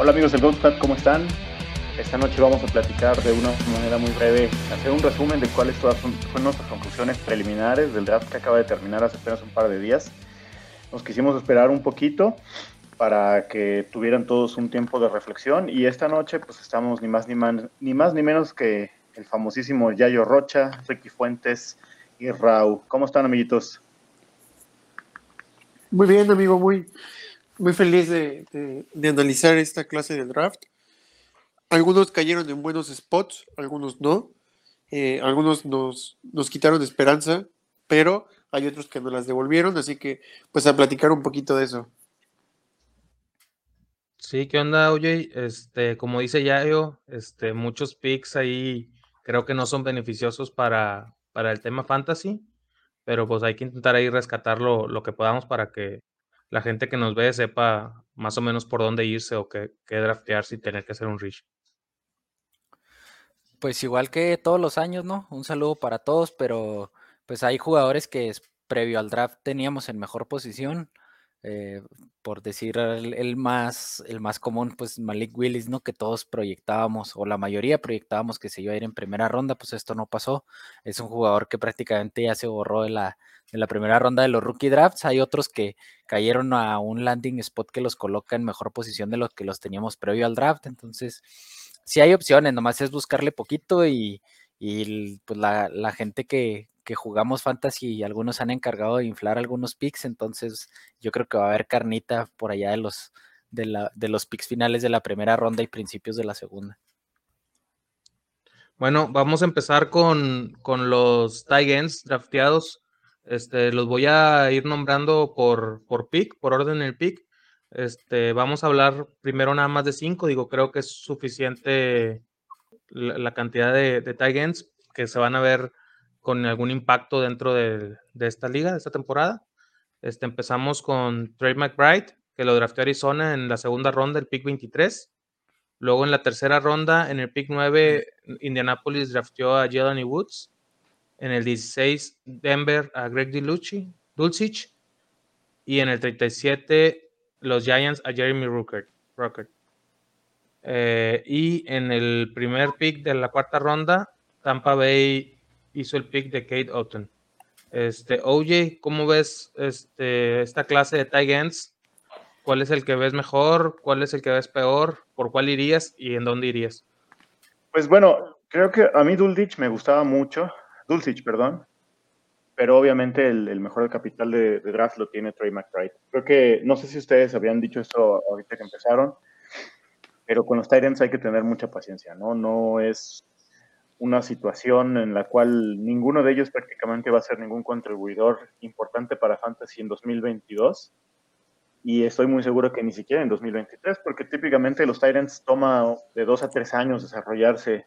Hola amigos del GoldStat, ¿cómo están? Esta noche vamos a platicar de una manera muy breve, hacer un resumen de cuáles fueron nuestras conclusiones preliminares del draft que acaba de terminar hace apenas un par de días. Nos quisimos esperar un poquito para que tuvieran todos un tiempo de reflexión y esta noche pues estamos ni más ni, ni más ni menos que el famosísimo Yayo Rocha, Ricky Fuentes y Rau. ¿Cómo están amiguitos? Muy bien amigo, muy, muy feliz de, analizar esta clase del draft. Algunos cayeron en buenos spots, algunos no. Eh, algunos nos, nos quitaron esperanza, pero hay otros que nos las devolvieron, así que pues a platicar un poquito de eso. Sí, ¿qué onda, OJ? Este, como dice Yayo, este, muchos picks ahí creo que no son beneficiosos para, para el tema fantasy, pero pues hay que intentar ahí rescatar lo, lo que podamos para que la gente que nos ve sepa más o menos por dónde irse o qué, draftear sin tener que hacer un reach. Pues igual que todos los años, ¿no? Un saludo para todos, pero pues hay jugadores que previo al draft teníamos en mejor posición. Eh, por decir el, más, el más común, pues Malik Willis, ¿no? Que todos proyectábamos, o la mayoría proyectábamos que se iba a ir en primera ronda, pues esto no pasó. Es un jugador que prácticamente ya se borró de la, en la primera ronda de los rookie drafts. Hay otros que cayeron a un landing spot que los coloca en mejor posición de los que los teníamos previo al draft. Entonces, si hay opciones, nomás es buscarle poquito y, pues la, gente que, jugamos fantasy y algunos han encargado de inflar algunos picks, entonces yo creo que va a haber carnita por allá de los, de, la, de los picks finales de la primera ronda y principios de la segunda. Bueno, vamos a empezar con, con los tight ends drafteados. Este, los voy a ir nombrando por, por pick, por orden del pick. Este, vamos a hablar primero nada más de cinco. Digo, creo que es suficiente la, cantidad de, de que se van a ver con algún impacto dentro de, esta liga, de esta temporada. Este, empezamos con Trey McBride, que lo drafteó Arizona en la segunda ronda, el pick 23. Luego en la tercera ronda, en el pick 9, Indianapolis drafteó a Jelani Woods. En el 16, Denver a Greg Dulcich. Y en el 37, los Giants a Jeremy Ruckert. Eh, y en el primer pick de la cuarta ronda, Tampa Bay hizo el pick de Kate Otten. Este, OJ, ¿cómo ves este, esta clase de tight ends? ¿Cuál es el que ves mejor? ¿Cuál es el que ves peor? ¿Por cuál irías y en dónde irías? Pues bueno, creo que a mí Dulcich me gustaba mucho. Dulcich, perdón. Pero obviamente el, mejor capital de, draft lo tiene Trey McBride. Creo que, no sé si ustedes habían dicho esto ahorita que empezaron, pero con los Titans hay que tener mucha paciencia, ¿no? No es una situación en la cual ninguno de ellos prácticamente va a ser ningún contribuidor importante para Fantasy en 2022. Y estoy muy seguro que ni siquiera en 2023, porque típicamente los Titans toma de dos a tres años desarrollarse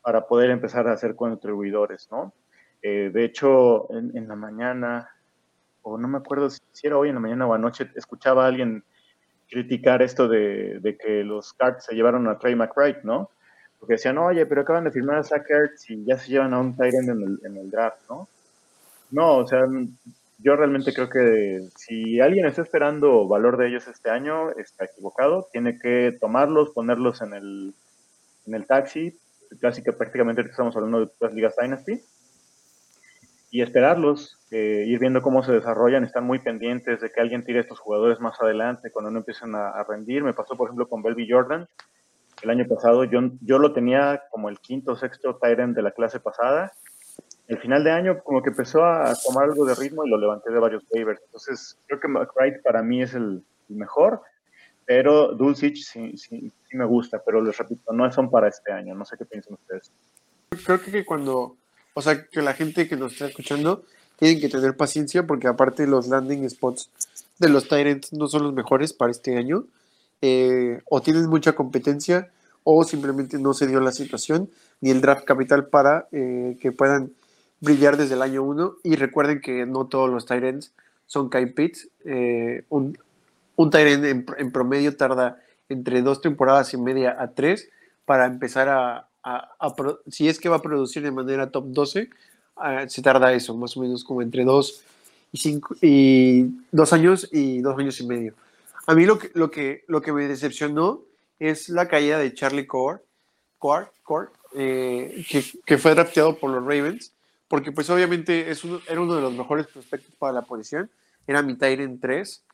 para poder empezar a ser contribuidores, ¿no? Eh, de hecho, en, la mañana, o no me acuerdo si, era hoy en la mañana o anoche, escuchaba a alguien criticar esto de, que los Cards se llevaron a Trey McBride, ¿no? Porque decían, oye, pero acaban de firmar a Zach Ertz y ya se llevan a un Tyrant en el, en el draft, ¿no? No, o sea, yo realmente creo que si alguien está esperando valor de ellos este año, está equivocado. Tiene que tomarlos, ponerlos en el, en el taxi, casi que prácticamente estamos hablando de las ligas Dynasty, y esperarlos, eh, ir viendo cómo se desarrollan, están muy pendientes de que alguien tire a estos jugadores más adelante cuando no empiecen a, rendir. Me pasó, por ejemplo, con Belby Jordan. El año pasado yo, yo lo tenía como el quinto o sexto Tyrant de la clase pasada. El final de año como que empezó a tomar algo de ritmo y lo levanté de varios waivers. Entonces creo que McBride para mí es el, mejor, pero Dulcich sí, sí, sí, me gusta, pero les repito, no son para este año. No sé qué piensan ustedes. Creo que cuando o sea, que la gente que nos está escuchando tienen que tener paciencia porque aparte los landing spots de los Tyrants no son los mejores para este año. Eh, o tienen mucha competencia o simplemente no se dio la situación ni el draft capital para eh, que puedan brillar desde el año 1. Y recuerden que no todos los Tyrants son Kai Pitts. Eh, un, un en, promedio tarda entre dos temporadas y media a tres para empezar a, si es que va a producir de manera top 12, ah, se tarda eso, más o menos como entre 2 y, cinco, y dos años y dos años y medio. A mí lo que, lo que, lo que me decepcionó es la caída de Charlie Core eh, que, que, fue drafteado por los Ravens, porque pues obviamente es uno, era uno de los mejores prospectos para la posición, era mi Tyrant 3,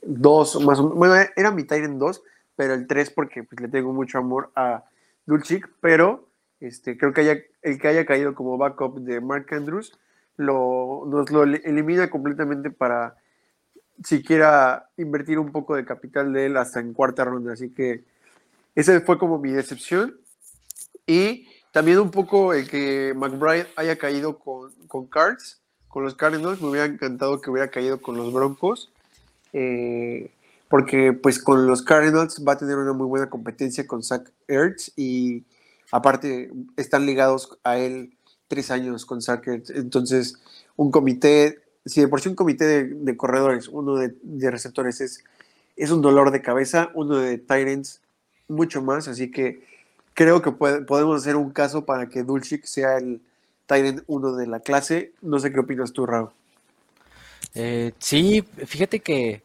2, más bueno, era mi Tyrant 2, pero el 3 porque pues, le tengo mucho amor a Dulcich, pero este, creo que haya, el que haya caído como backup de Mark Andrews lo, nos lo elimina completamente para siquiera invertir un poco de capital de él hasta en cuarta ronda. Así que esa fue como mi decepción. Y también un poco el que McBride haya caído con, con Cards, con los Cardinals. Me hubiera encantado que hubiera caído con los Broncos. Eh, porque pues con los Cardinals va a tener una muy buena competencia con Zach Ertz y aparte están ligados a él tres años con Zach Ertz. Entonces, un comité, si de por sí un comité de, corredores, uno de, receptores es, es un dolor de cabeza, uno de Tyrants mucho más, así que creo que podemos hacer un caso para que Dulcich sea el Tyrant uno de la clase. No sé qué opinas tú, Raúl. Eh, sí, fíjate que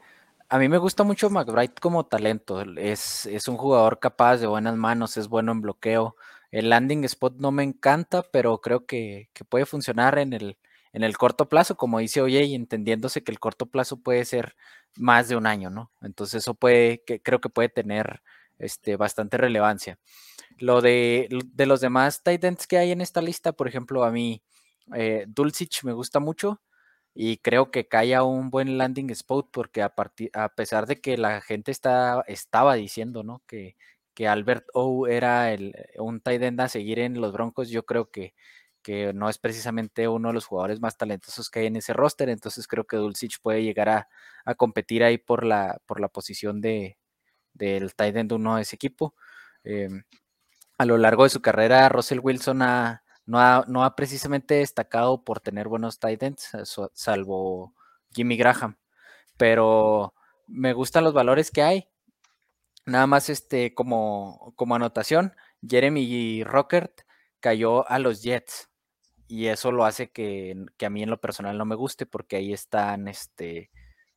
a mí me gusta mucho McBride como talento. Es, es un jugador capaz de buenas manos, es bueno en bloqueo. El landing spot no me encanta, pero creo que, puede funcionar en el, en el corto plazo, como dice Oye, y entendiéndose que el corto plazo puede ser más de un año, ¿no? Entonces eso puede, creo que puede tener este, bastante relevancia. Lo de, de los demás tight ends que hay en esta lista, por ejemplo, a mí eh, Dulcich me gusta mucho y creo que cae un buen landing spot porque a, a pesar de que la gente está, estaba diciendo, ¿no? Que, que Albert O era el, un tight end a seguir en los Broncos, yo creo que, que no es precisamente uno de los jugadores más talentosos que hay en ese roster, entonces creo que Dulcich puede llegar a, a competir ahí por la, por la posición de, del tight end uno de ese equipo. Em, a lo largo de su carrera, Russell Wilson ha, no ha, precisamente destacado por tener buenos tight ends, eh, salvo Jimmy Graham. Pero me gustan los valores que hay. Nada más este, como, como anotación, Jeremy Rockert cayó a los Jets. Y eso lo hace que, a mí en lo personal no me guste, porque ahí están este,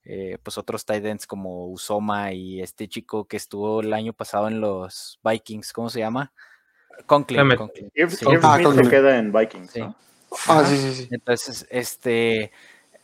eh, pues otros tight ends como Usoma y este chico que estuvo el año pasado en los Vikings, ¿cómo se llama? Conklin. Conklin. Ah, se queda en Vikings. Ah, sí, sí, sí. Entonces, este,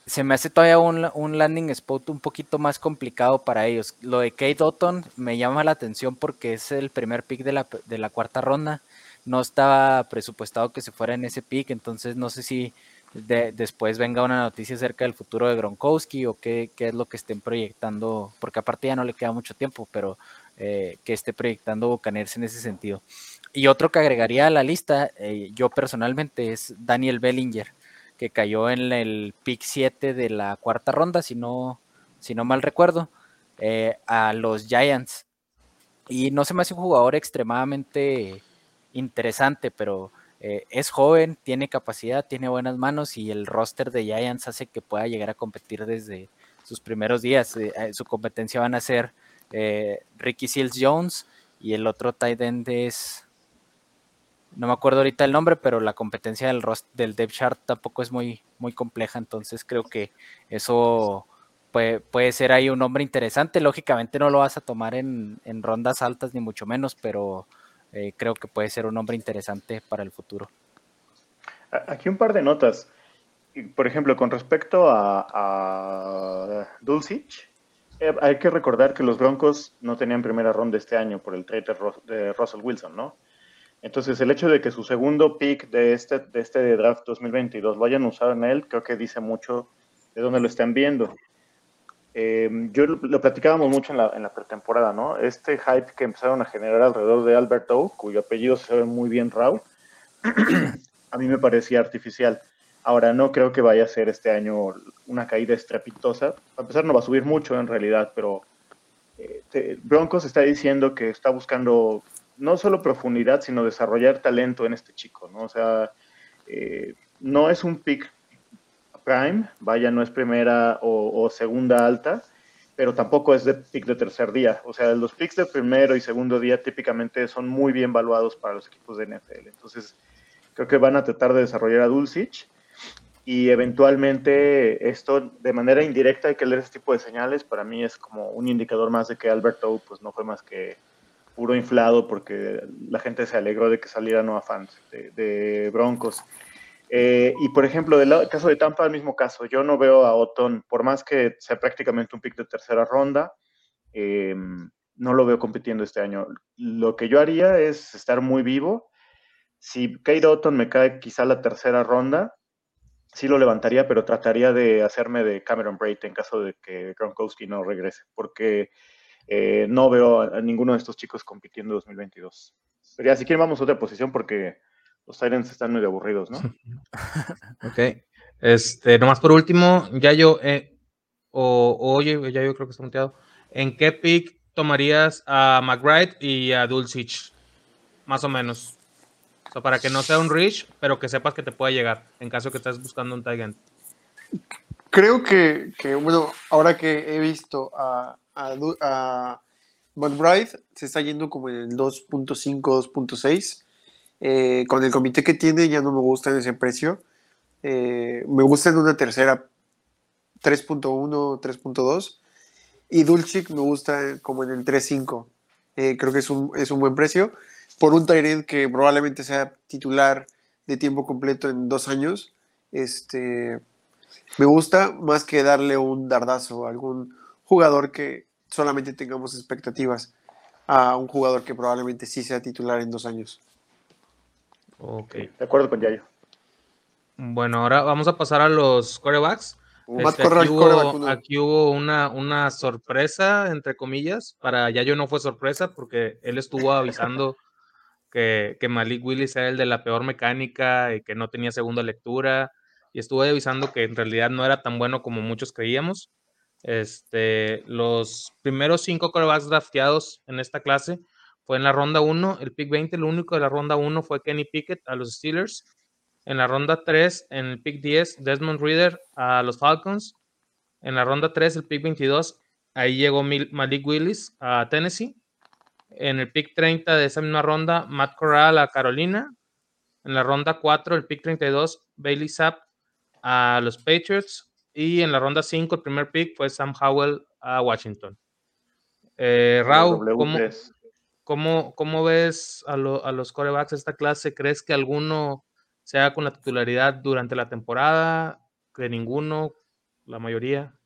se me hace todavía un, landing spot un poquito más complicado para ellos. Lo de Kate Otton me llama la atención porque es el primer pick de la, de la cuarta ronda. No estaba presupuestado que se fuera en ese pick, entonces no sé si después venga una noticia acerca del futuro de Gronkowski o qué, qué, es lo que estén proyectando, porque aparte ya no le queda mucho tiempo, pero eh, que esté proyectando Buccaneers en ese sentido. Y otro que agregaría a la lista, eh, yo personalmente, es Daniel Bellinger, que cayó en el pick 7 de la cuarta ronda, si no, si no mal recuerdo, eh, a los Giants. Y no se me hace un jugador extremadamente interesante, pero eh, es joven, tiene capacidad, tiene buenas manos y el roster de Giants hace que pueda llegar a competir desde sus primeros días. su competencia van a ser Ricky Seals Jones y el otro tight end es no me acuerdo ahorita el nombre, pero la competencia del, del depth chart tampoco es muy, muy compleja, entonces creo que eso puede, puede ser ahí un nombre interesante. Lógicamente no lo vas a tomar en, rondas altas ni mucho menos, pero eh, creo que puede ser un nombre interesante para el futuro. Aquí un par de notas. Por ejemplo, con respecto a, a Dulcich, eh, hay que recordar que los Broncos no tenían primera ronda este año por el trade de Russell Wilson, ¿no? Entonces, el hecho de que su segundo pick de este, de este draft 2022 lo hayan usado en él, creo que dice mucho de dónde lo están viendo. Eh, yo lo, platicábamos mucho en la, pretemporada, ¿no? Este hype que empezaron a generar alrededor de Alberto, cuyo apellido se ve muy bien Rao, a mí me parecía artificial. Ahora, no creo que vaya a ser este año una caída estrepitosa. A pesar no va a subir mucho en realidad, pero eh, Broncos está diciendo que está buscando no solo profundidad, sino desarrollar talento en este chico, ¿no? O sea, eh, no es un pick prime, vaya, no es primera o, segunda alta, pero tampoco es de pick de tercer día. O sea, los picks de primero y segundo día típicamente son muy bien valuados para los equipos de NFL. Entonces, creo que van a tratar de desarrollar a Dulcich y eventualmente esto de manera indirecta hay que leer ese tipo de señales. Para mí es como un indicador más de que Alberto pues no fue más que puro inflado porque la gente se alegró de que saliera Noah Fans de, Broncos. Eh, y por ejemplo, del caso de Tampa, el mismo caso. Yo no veo a Otton, por más que sea prácticamente un pick de tercera ronda, em, no lo veo compitiendo este año. Lo que yo haría es estar muy vivo. Si Kate Otton me cae quizá la tercera ronda, sí lo levantaría, pero trataría de hacerme de Cameron Braid en caso de que Gronkowski no regrese, porque eh, no veo a, ninguno de estos chicos compitiendo en 2022. Pero ya, si quieren, vamos a otra posición porque los Tyrants están muy aburridos, ¿no? ok. Este, nomás por último, ya yo, eh, o, oye, ya yo creo que está muteado. ¿En qué pick tomarías a McBride y a Dulcich? Más o menos. O sea, para que no sea un reach, pero que sepas que te puede llegar en caso que estés buscando un tight Creo que, que, bueno, ahora que he visto a, a, a McBride, se está yendo como en el 2.5, 2.6. Eh, con el comité que tiene ya no me gusta en ese precio. Eh, me gusta en una tercera 3.1, 3.2. Y Dulcich me gusta como en el 3.5. Eh, creo que es un, es un, buen precio. Por un Tyrant que probablemente sea titular de tiempo completo en dos años. Este, me gusta más que darle un dardazo a algún jugador que solamente tengamos expectativas a un jugador que probablemente sí sea titular en dos años. Ok. De acuerdo con Yayo. Bueno, ahora vamos a pasar a los corebacks. Este, aquí, hubo, una, una, sorpresa, entre comillas. Para Yayo no fue sorpresa porque él estuvo avisando que, que, Malik Willis era el de la peor mecánica y que no tenía segunda lectura. Y estuvo avisando que en realidad no era tan bueno como muchos creíamos. Este, los primeros cinco corebacks drafteados en esta clase fue en la ronda 1, el pick 20, lo único de la ronda 1 fue Kenny Pickett a los Steelers. En la ronda 3, en el pick 10, Desmond Reader a los Falcons. En la ronda 3, el pick 22, ahí llegó Malik Willis a Tennessee. En el pick 30 de esa misma ronda, Matt Corral a Carolina. En la ronda 4, el pick 32, Bailey Zapp a los Patriots. Y en la ronda 5, el primer pick fue Sam Howell a Washington. Eh, Raúl, ¿cómo, ¿cómo, ¿cómo, ves a, los corebacks de esta clase? ¿Crees que alguno sea con la titularidad durante la temporada? ¿Que ninguno? ¿La mayoría?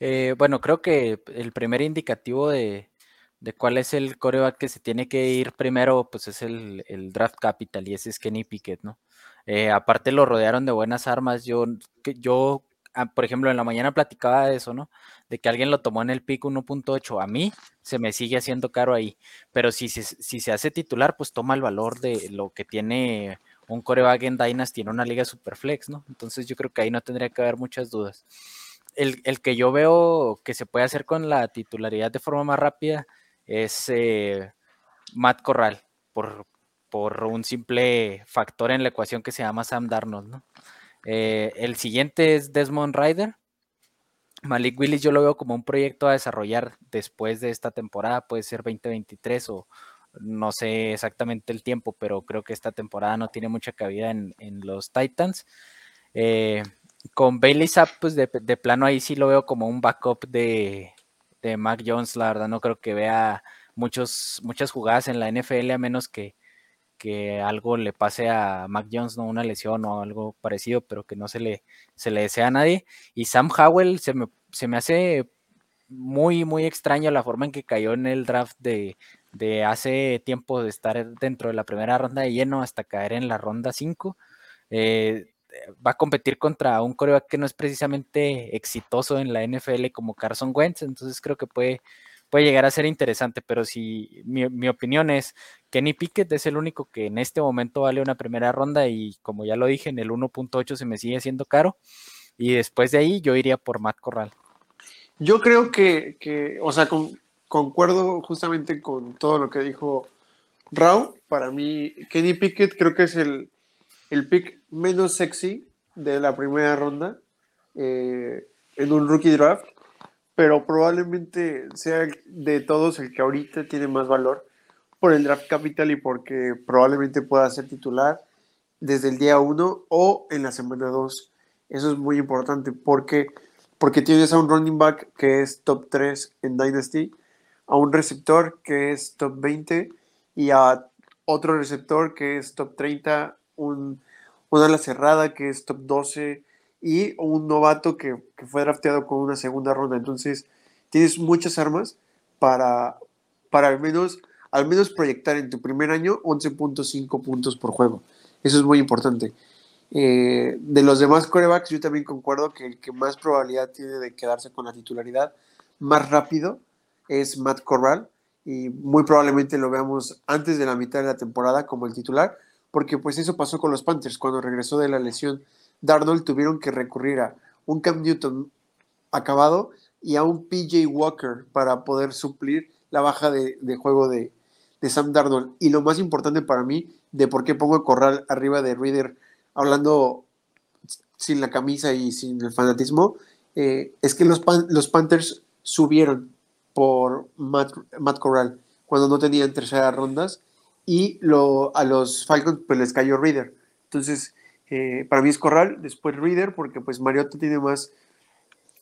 Eh, bueno, creo que el primer indicativo de, de, cuál es el coreback que se tiene que ir primero, pues es el, el draft capital y ese es Kenny Pickett, ¿no? Eh, aparte lo rodearon de buenas armas. Yo, yo por ejemplo, en la mañana platicaba de eso, ¿no? De que alguien lo tomó en el pico 1.8. A mí se me sigue haciendo caro ahí. Pero si, si, se hace titular, pues toma el valor de lo que tiene un coreback en Dynasty en una liga superflex, ¿no? Entonces yo creo que ahí no tendría que haber muchas dudas. El, que yo veo que se puede hacer con la titularidad de forma más rápida es eh, Matt Corral, por, por un simple factor en la ecuación que se llama Sam Darnold, ¿no? Eh, el siguiente es Desmond Ryder. Malik Willis yo lo veo como un proyecto a desarrollar después de esta temporada, puede ser 2023 o no sé exactamente el tiempo, pero creo que esta temporada no tiene mucha cabida en, los Titans. Eh, con Bailey Zapp, pues de, plano ahí sí lo veo como un backup de, de Mac Jones, la verdad no creo que vea muchos, muchas jugadas en la NFL a menos que, que algo le pase a Mac Jones, ¿no? Una lesión o algo parecido, pero que no se le, se le desea a nadie. Y Sam Howell se me, se me hace muy, muy extraño la forma en que cayó en el draft de, de hace tiempo de estar dentro de la primera ronda de lleno hasta caer en la ronda 5. Eh, va a competir contra un coreback que no es precisamente exitoso en la NFL como Carson Wentz, entonces creo que puede puede llegar a ser interesante, pero si mi, opinión es Kenny Pickett es el único que en este momento vale una primera ronda y como ya lo dije, en el 1.8 se me sigue siendo caro y después de ahí yo iría por Matt Corral. Yo creo que, o sea, concuerdo justamente con todo lo que dijo Raúl. Para mí, Kenny Pickett creo que es el, el pick menos sexy de la primera ronda eh, en un rookie draft pero probablemente sea de todos el que ahorita tiene más valor por el draft capital y porque probablemente pueda ser titular desde el día 1 o en la semana 2. Eso es muy importante porque, porque tienes a un running back que es top 3 en Dynasty, a un receptor que es top 20 y a otro receptor que es top 30, un, una ala cerrada que es top 12 y un novato que, fue drafteado con una segunda ronda. Entonces, tienes muchas armas para, para al, menos, al menos proyectar en tu primer año 11.5 puntos por juego. Eso es muy importante. Eh, de los demás corebacks, yo también concuerdo que el que más probabilidad tiene de quedarse con la titularidad más rápido es Matt Corral y muy probablemente lo veamos antes de la mitad de la temporada como el titular, porque pues eso pasó con los Panthers cuando regresó de la lesión. Darnold tuvieron que recurrir a un Cam Newton acabado y a un PJ Walker para poder suplir la baja de, juego de, Sam Darnold. Y lo más importante para mí, de por qué pongo corral arriba de Reader, hablando sin la camisa y sin el fanatismo, eh, es que los, los Panthers subieron por Matt, Matt, Corral cuando no tenían terceras rondas y a los Falcons pues les cayó Reader. Entonces, eh, para mí es Corral, después Reader, porque pues Mariota tiene más,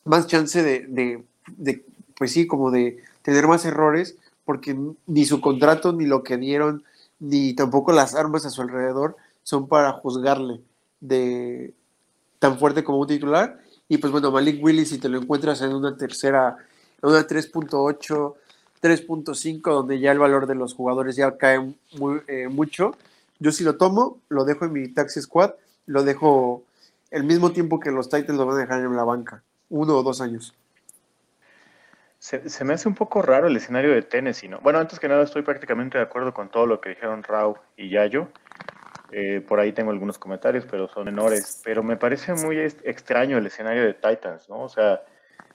más chance de, pues sí, como de tener más errores, porque ni su contrato, ni lo que dieron, ni tampoco las armas a su alrededor son para juzgarle de tan fuerte como un titular. Y pues bueno, Malik Willis, si te lo encuentras en una tercera una 3.8, 3.5, donde ya el valor de los jugadores ya cae muy, eh, mucho. Yo si lo tomo, lo dejo en mi taxi squad, lo dejo el mismo tiempo que los Titans lo van a dejar en la banca, uno o dos años. Se, me hace un poco raro el escenario de Tennessee, ¿no? Bueno, antes que nada estoy prácticamente de acuerdo con todo lo que dijeron Rao y Yayo. Eh, por ahí tengo algunos comentarios, pero son menores. Pero me parece muy extraño el escenario de Titans, ¿no? O sea,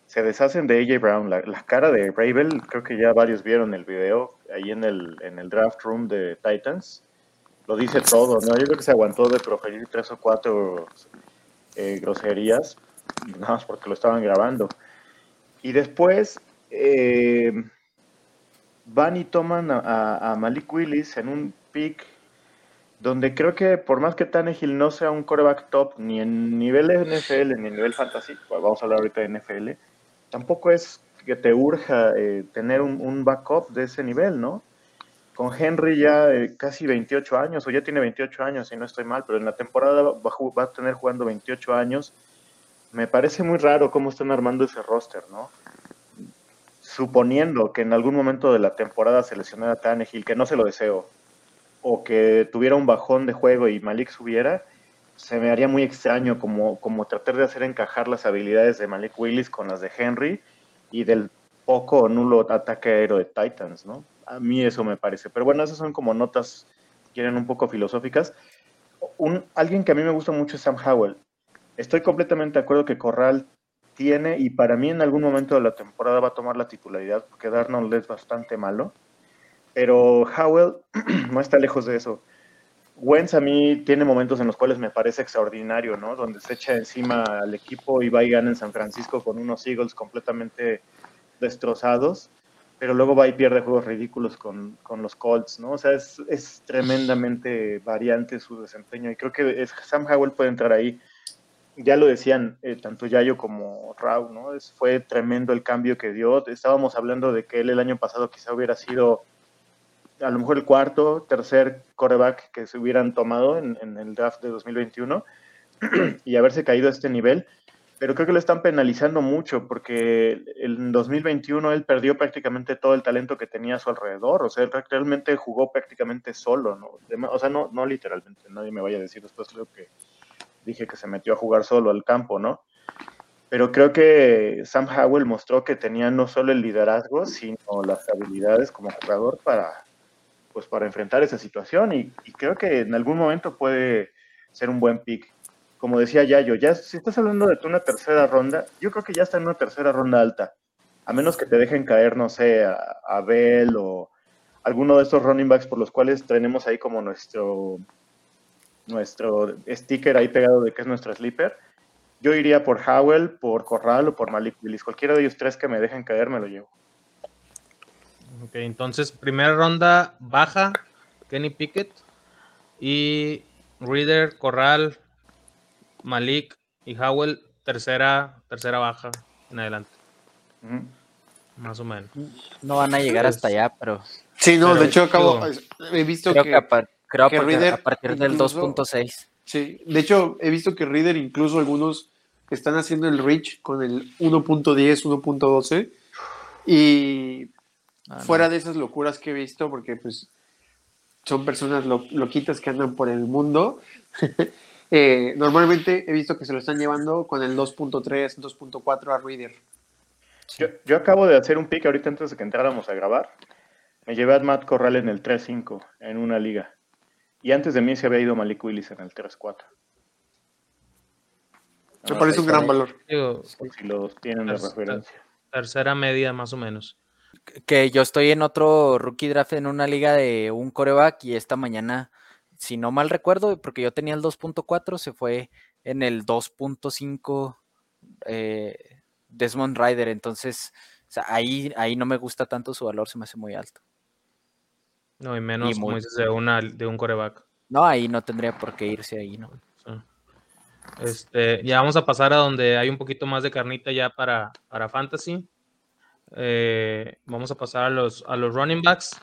se deshacen de AJ Brown. La, la, cara de Bravel, creo que ya varios vieron el video ahí en el, en el draft room de Titans. Lo dice todo, ¿no? Yo creo que se aguantó de proferir tres o cuatro eh, groserías, nada más porque lo estaban grabando. Y después eh, van y toman a, Malik Willis en un pick donde creo que por más que Tannehill no sea un coreback top ni en nivel NFL ni en nivel fantasy, pues vamos a hablar ahorita de NFL, tampoco es que te urja eh, tener un, un, backup de ese nivel, ¿no? Con Henry ya casi 28 años, o ya tiene 28 años, si no estoy mal, pero en la temporada va, va, a tener jugando 28 años. Me parece muy raro cómo están armando ese roster, ¿no? Suponiendo que en algún momento de la temporada se lesionara Tannehill, que no se lo deseo, o que tuviera un bajón de juego y Malik subiera, se me haría muy extraño como, como tratar de hacer encajar las habilidades de Malik Willis con las de Henry y del poco o nulo ataque aéreo de Titans, ¿no? A mí eso me parece. Pero bueno, esas son como notas, quieren un poco filosóficas. Alguien que a mí me gusta mucho es Sam Howell. Estoy completamente de acuerdo que Corral tiene y para mí en algún momento de la temporada va a tomar la titularidad porque Darnold es bastante malo. Pero Howell no está lejos de eso. Wentz a mí tiene momentos en los cuales me parece extraordinario, ¿no? Donde se echa encima al equipo y va y gana en San Francisco con unos Eagles completamente destrozados, pero luego va y pierde juegos ridículos con, con los Colts, ¿no? O sea, es, es, tremendamente variante su desempeño y creo que Sam Howell puede entrar ahí. Ya lo decían eh, tanto Yayo como Rau, ¿no? Fue tremendo el cambio que dio. Estábamos hablando de que él el año pasado quizá hubiera sido a lo mejor el cuarto, tercer coreback que se hubieran tomado en, en, el draft de 2021 y haberse caído a este nivel. Pero creo que lo están penalizando mucho porque en 2021 él perdió prácticamente todo el talento que tenía a su alrededor. O sea, realmente jugó prácticamente solo. ¿no? O sea, no, no literalmente. Nadie me vaya a decir después lo que dije que se metió a jugar solo al campo, ¿no? Pero creo que Sam Howell mostró que tenía no solo el liderazgo, sino las habilidades como jugador para, pues para enfrentar esa situación y, y, creo que en algún momento puede ser un buen pick. Como decía Yayo, ya si estás hablando de una tercera ronda, yo creo que ya está en una tercera ronda alta, a menos que te dejen caer, no sé, a, Bell o alguno de estos running backs por los cuales tenemos ahí como nuestro nuestro sticker ahí pegado de que es nuestro sleeper. Yo iría por Howell, por Corral o por Malik Willis. Cualquiera de ellos tres que me dejen caer me lo llevo. Ok, entonces primera ronda baja, Kenny Pickett y Reader, Corral, Malik y Howell, tercera, tercera baja en adelante. Más o menos. No van a llegar hasta allá, pero Sí, no, Pero, de hecho acabo, he visto creo que, que, a, par- creo que Reader a partir del incluso- 2.6. sí, de hecho he visto que Reader incluso algunos están haciendo el reach con el 1.10, 1.12 y Ah, no. fuera de esas locuras que he visto, porque pues son personas lo- loquitas que andan por el mundo, eh, normalmente he visto que se lo están llevando con el 2.3, 2.4 a Reader. Yo, yo acabo de hacer un pick ahorita antes de que entráramos a grabar. Me llevé a Matt Corral en el 3-5 en una liga. Y antes de mí se había ido Malik Willis en el 3-4. Me parece un gran valor. Digo, Si los tienen de referencia. tercera media más o menos. Que yo estoy en otro rookie draft en una liga de un coreback y esta mañana, si no mal recuerdo, porque yo tenía el 2.4, se fue en el 2.5 eh, Desmond Ryder. Entonces, o sea, ahí, ahí no me gusta tanto su valor, se me hace muy alto. No, y menos, como muy- dices, de, una, de un coreback. No, ahí no tendría por qué irse ahí, ¿no? Sí. Este, ya vamos a pasar a donde hay un poquito más de carnita ya para, para Fantasy. Eh, vamos a pasar a los, a los running backs.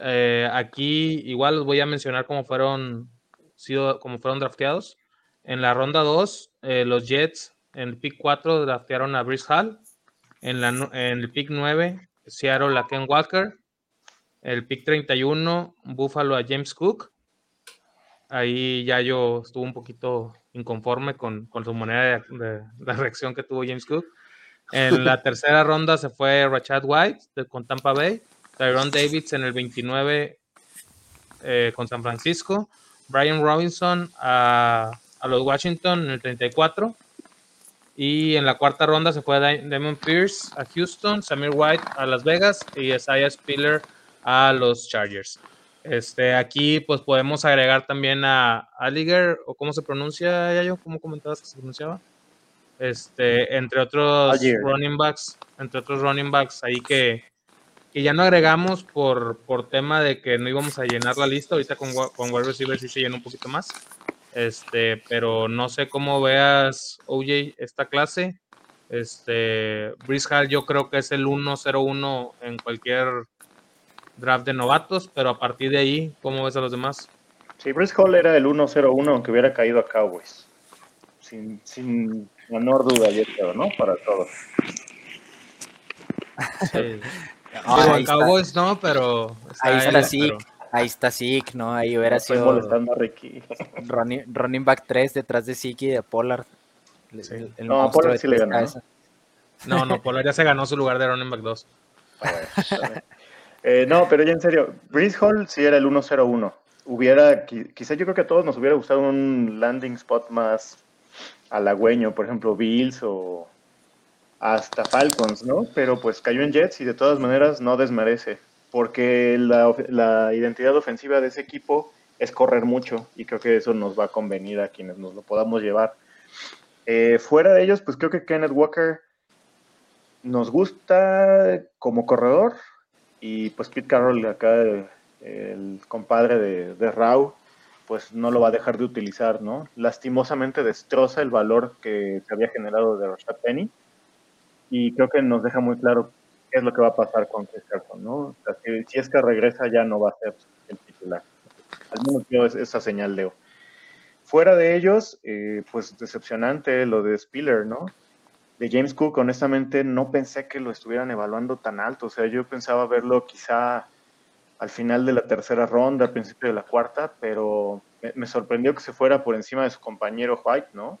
Eh, aquí igual los voy a mencionar cómo fueron, sido, cómo fueron drafteados. En la ronda 2, eh, los Jets en el pick 4 draftearon a Brice Hall. En, la, en el pick 9, Seattle a Ken Walker. El pick 31, Buffalo a James Cook. Ahí ya yo estuve un poquito inconforme con, con su manera de, de- la reacción que tuvo James Cook. En la tercera ronda se fue Rashad White de- con Tampa Bay, Tyrone Davis en el 29 eh, con San Francisco, Brian Robinson a, a los Washington en el 34 y en la cuarta ronda se fue Damon Pierce a Houston, Samir White a Las Vegas y Isaiah Spiller a los Chargers. Este, aquí pues podemos agregar también a Alliger, o cómo se pronuncia, Yayo, ¿cómo comentabas que se pronunciaba? Este, entre otros running backs, entre otros running backs ahí que, que ya no agregamos por, por tema de que no íbamos a llenar la lista, ahorita con, con wide receivers sí se llena un poquito más. Este, pero no sé cómo veas, OJ, esta clase. Este, Brice Hall yo creo que es el 1-0-1 en cualquier draft de novatos, pero a partir de ahí, ¿cómo ves a los demás? Sí, Brice Hall era el 1-0-1 aunque hubiera caído a Cowboys. Sin, sin menor duda, yo creo, ¿no? Para todos. Sí. Ah, ahí en está. Cowboys no, pero Ahí está pero- Ahí está Zeke, ¿no? Ahí hubiera Estoy sido molestando a Ricky. running, running back 3 detrás de Zeke y de Pollard. El- Sí. el- el No, Pollard sí le ganó, ¿no? No, no, Pollard ya se ganó su lugar de running back 2. A ver, está bien. Eh, no, pero ya en serio, Brice Hall sí era el 1-0-1. Hubiera, qui- quizá yo creo que a todos nos hubiera gustado un landing spot más halagüeño, por ejemplo, Bills o hasta Falcons, ¿no? Pero pues cayó en Jets y de todas maneras no desmerece, porque la, identidad ofensiva de ese equipo es correr mucho y creo que eso nos va a convenir a quienes nos lo podamos llevar. Eh, fuera de ellos, pues creo que Kenneth Walker nos gusta como corredor y pues Pete Carroll acá, el, compadre de, de Rau, pues no lo va a dejar de utilizar, ¿no? Lastimosamente destroza el valor que se había generado de Rashad Penny y creo que nos deja muy claro qué es lo que va a pasar con Chris ¿no? O sea, si, si es que regresa ya no va a ser el titular. Al menos yo es- esa señal leo. Fuera de ellos, eh, pues decepcionante lo de Spiller, ¿no? De James Cook, honestamente, no pensé que lo estuvieran evaluando tan alto. O sea, yo pensaba verlo quizá al final de la tercera ronda, al principio de la cuarta, pero me, me sorprendió que se fuera por encima de su compañero White, ¿no?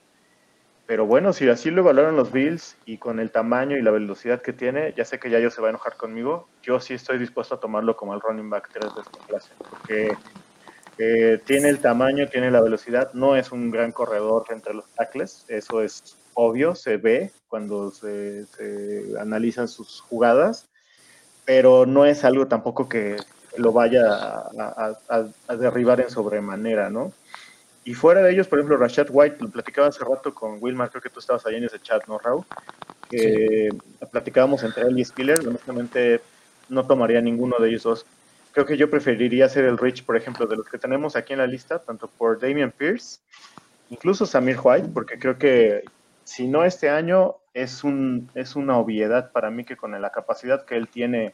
Pero bueno, si así lo evaluaron los Bills y con el tamaño y la velocidad que tiene, ya sé que ya yo se va a enojar conmigo, yo sí estoy dispuesto a tomarlo como el running back 3 de esta clase, porque eh, tiene el tamaño, tiene la velocidad, no es un gran corredor entre los tackles, eso es obvio, se ve cuando se, analizan sus jugadas, pero no es algo tampoco que lo vaya a- a derribar en sobremanera, ¿no? Y fuera de ellos, por ejemplo, Rashad White, lo platicaba hace rato con Wilmar, creo que tú estabas ahí en ese chat, ¿no, Raúl? Que platicábamos entre él y Spiller, honestamente no tomaría ninguno de ellos dos. Creo que yo preferiría hacer el Rich, por ejemplo, de los que tenemos aquí en la lista, tanto por Damian Pierce, incluso Samir White, porque creo que si no este año, es, un, es una obviedad para mí que con la capacidad que él tiene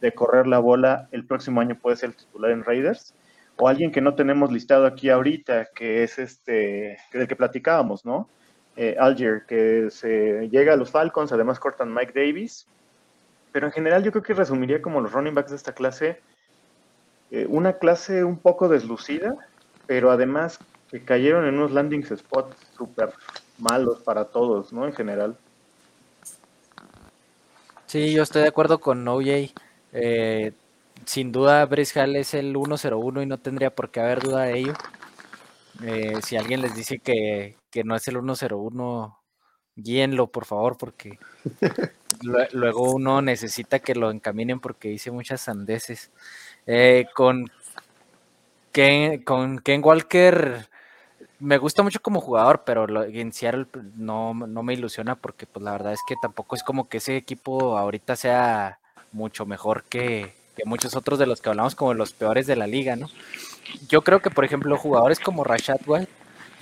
de correr la bola, el próximo año puede ser el titular en Raiders. O alguien que no tenemos listado aquí ahorita, que es este, del que platicábamos, ¿no? Eh, Algier, que se llega a los Falcons, además cortan Mike Davis. Pero en general yo creo que resumiría como los running backs de esta clase, eh, una clase un poco deslucida, pero además que cayeron en unos landing spots súper malos para todos, ¿no? En general. Sí, yo estoy de acuerdo con OJ. Eh, sin duda, Brice Hall es el 101 y no tendría por qué haber duda de ello. Eh, si alguien les dice que, no es el 101, guíenlo, por favor, porque luego uno necesita que lo encaminen porque dice muchas sandeces. Eh, con, Ken, con Ken Walker me gusta mucho como jugador, pero lo, en Seattle no, no, me ilusiona porque pues la verdad es que tampoco es como que ese equipo ahorita sea mucho mejor que, muchos otros de los que hablamos como los peores de la liga, ¿no? Yo creo que, por ejemplo, jugadores como Rashad White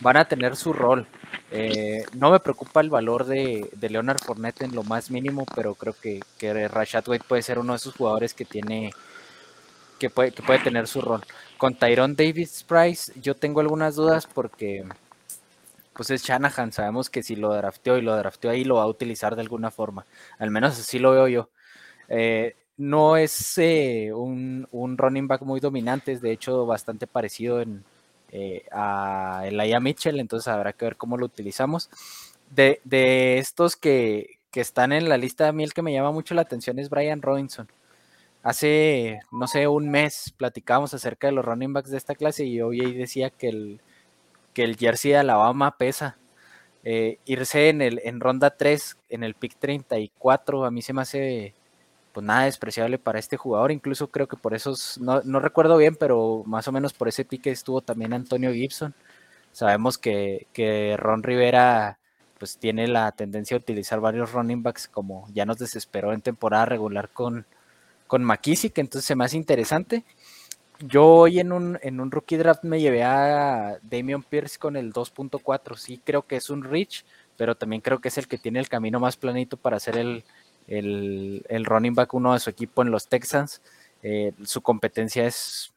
van a tener su rol. Eh, no me preocupa el valor de, Leonard Fournette en lo más mínimo, pero creo que, que Rashad White puede ser uno de esos jugadores que tiene que puede, que puede tener su rol. Con Tyrone Davis Price, yo tengo algunas dudas porque pues es Shanahan, sabemos que si lo drafteó y lo drafteó ahí lo va a utilizar de alguna forma, al menos así lo veo yo. Eh, no es eh, un, running back muy dominante, es de hecho bastante parecido eh, a Elijah Mitchell, entonces habrá que ver cómo lo utilizamos. De, de estos que, que, están en la lista, a mí el que me llama mucho la atención es Brian Robinson. Hace, no sé, un mes platicábamos acerca de los running backs de esta clase y hoy decía que el, que el jersey de Alabama pesa. Eh, irse en, el, en ronda 3, en el pick 34, a mí se me hace pues nada despreciable para este jugador. Incluso creo que por esos, no, no recuerdo bien, pero más o menos por ese pique estuvo también Antonio Gibson. Sabemos que, que Ron Rivera pues tiene la tendencia a utilizar varios running backs como ya nos desesperó en temporada regular con, con McKissick, entonces se me hace interesante. Yo hoy en un, en un rookie draft me llevé a Damian Pierce con el 2.4. Sí, creo que es un reach, pero también creo que es el que tiene el camino más planito para ser el, el, running back uno de su equipo en los Texans. Eh, su competencia es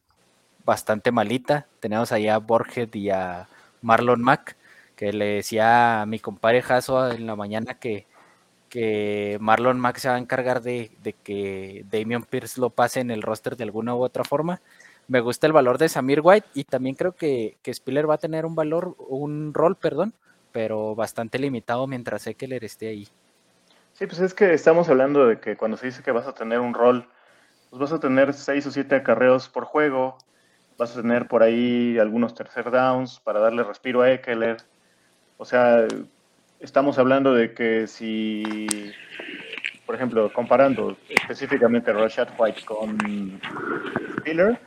bastante malita. Tenemos ahí a Borget y a Marlon Mack, que le decía a mi compadre Jaso en la mañana que, Marlon Mack se va a encargar de, que Damian Pierce lo pase en el roster de alguna u otra forma. Me gusta el valor de Samir White y también creo que, que Spiller va a tener un valor, un rol, perdón, pero bastante limitado mientras Eckler esté ahí. Sí, pues es que estamos hablando de que cuando se dice que vas a tener un rol, pues vas a tener seis o siete acarreos por juego, vas a tener por ahí algunos tercer downs para darle respiro a Eckler. O sea, estamos hablando de que si, por ejemplo, comparando específicamente Rashad White con Spiller,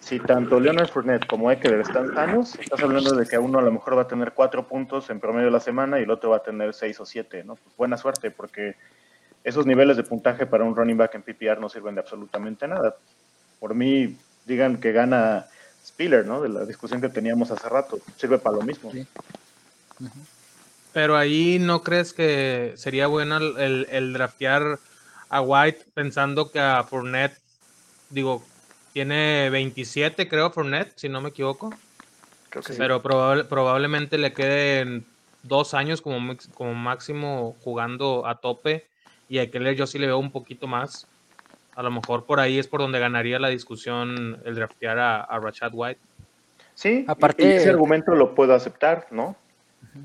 si tanto Leonard Fournette como Eckler están sanos, estás hablando de que uno a lo mejor va a tener cuatro puntos en promedio de la semana y el otro va a tener seis o siete, ¿no? Pues buena suerte, porque esos niveles de puntaje para un running back en PPR no sirven de absolutamente nada. Por mí, digan que gana Spiller, ¿no? De la discusión que teníamos hace rato, sirve para lo mismo. Pero ahí no crees que sería bueno el, el, draftear a White pensando que a Fournette, digo, tiene 27 creo Fournette, si no me equivoco. Pero probablemente le queden dos años como, como máximo jugando a tope y a Keller yo sí le veo un poquito más. A lo mejor por ahí es por donde ganaría la discusión el draftear a, a Rashad White. Sí, aparte ese argumento lo puedo aceptar, ¿no?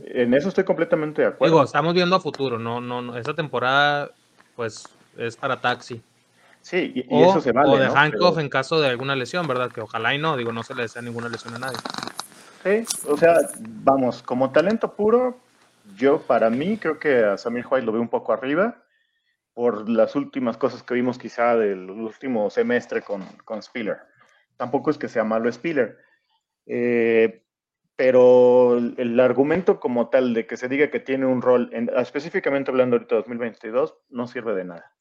En eso estoy completamente de acuerdo. Digo, estamos viendo a futuro, no, no, no esa temporada, pues, es para taxi. Sí, y, eso se vale. O de Hancock en caso de alguna lesión, ¿verdad? Que ojalá y no, digo, no se le desea ninguna lesión a nadie. Sí, o sea, vamos, como talento puro, yo para mí creo que a Samir White lo veo un poco arriba por las últimas cosas que vimos quizá del último semestre con, con Spiller. Tampoco es que sea malo Spiller. Eh, pero el, argumento como tal de que se diga que tiene un rol, específicamente hablando ahorita de 2022, no sirve de nada.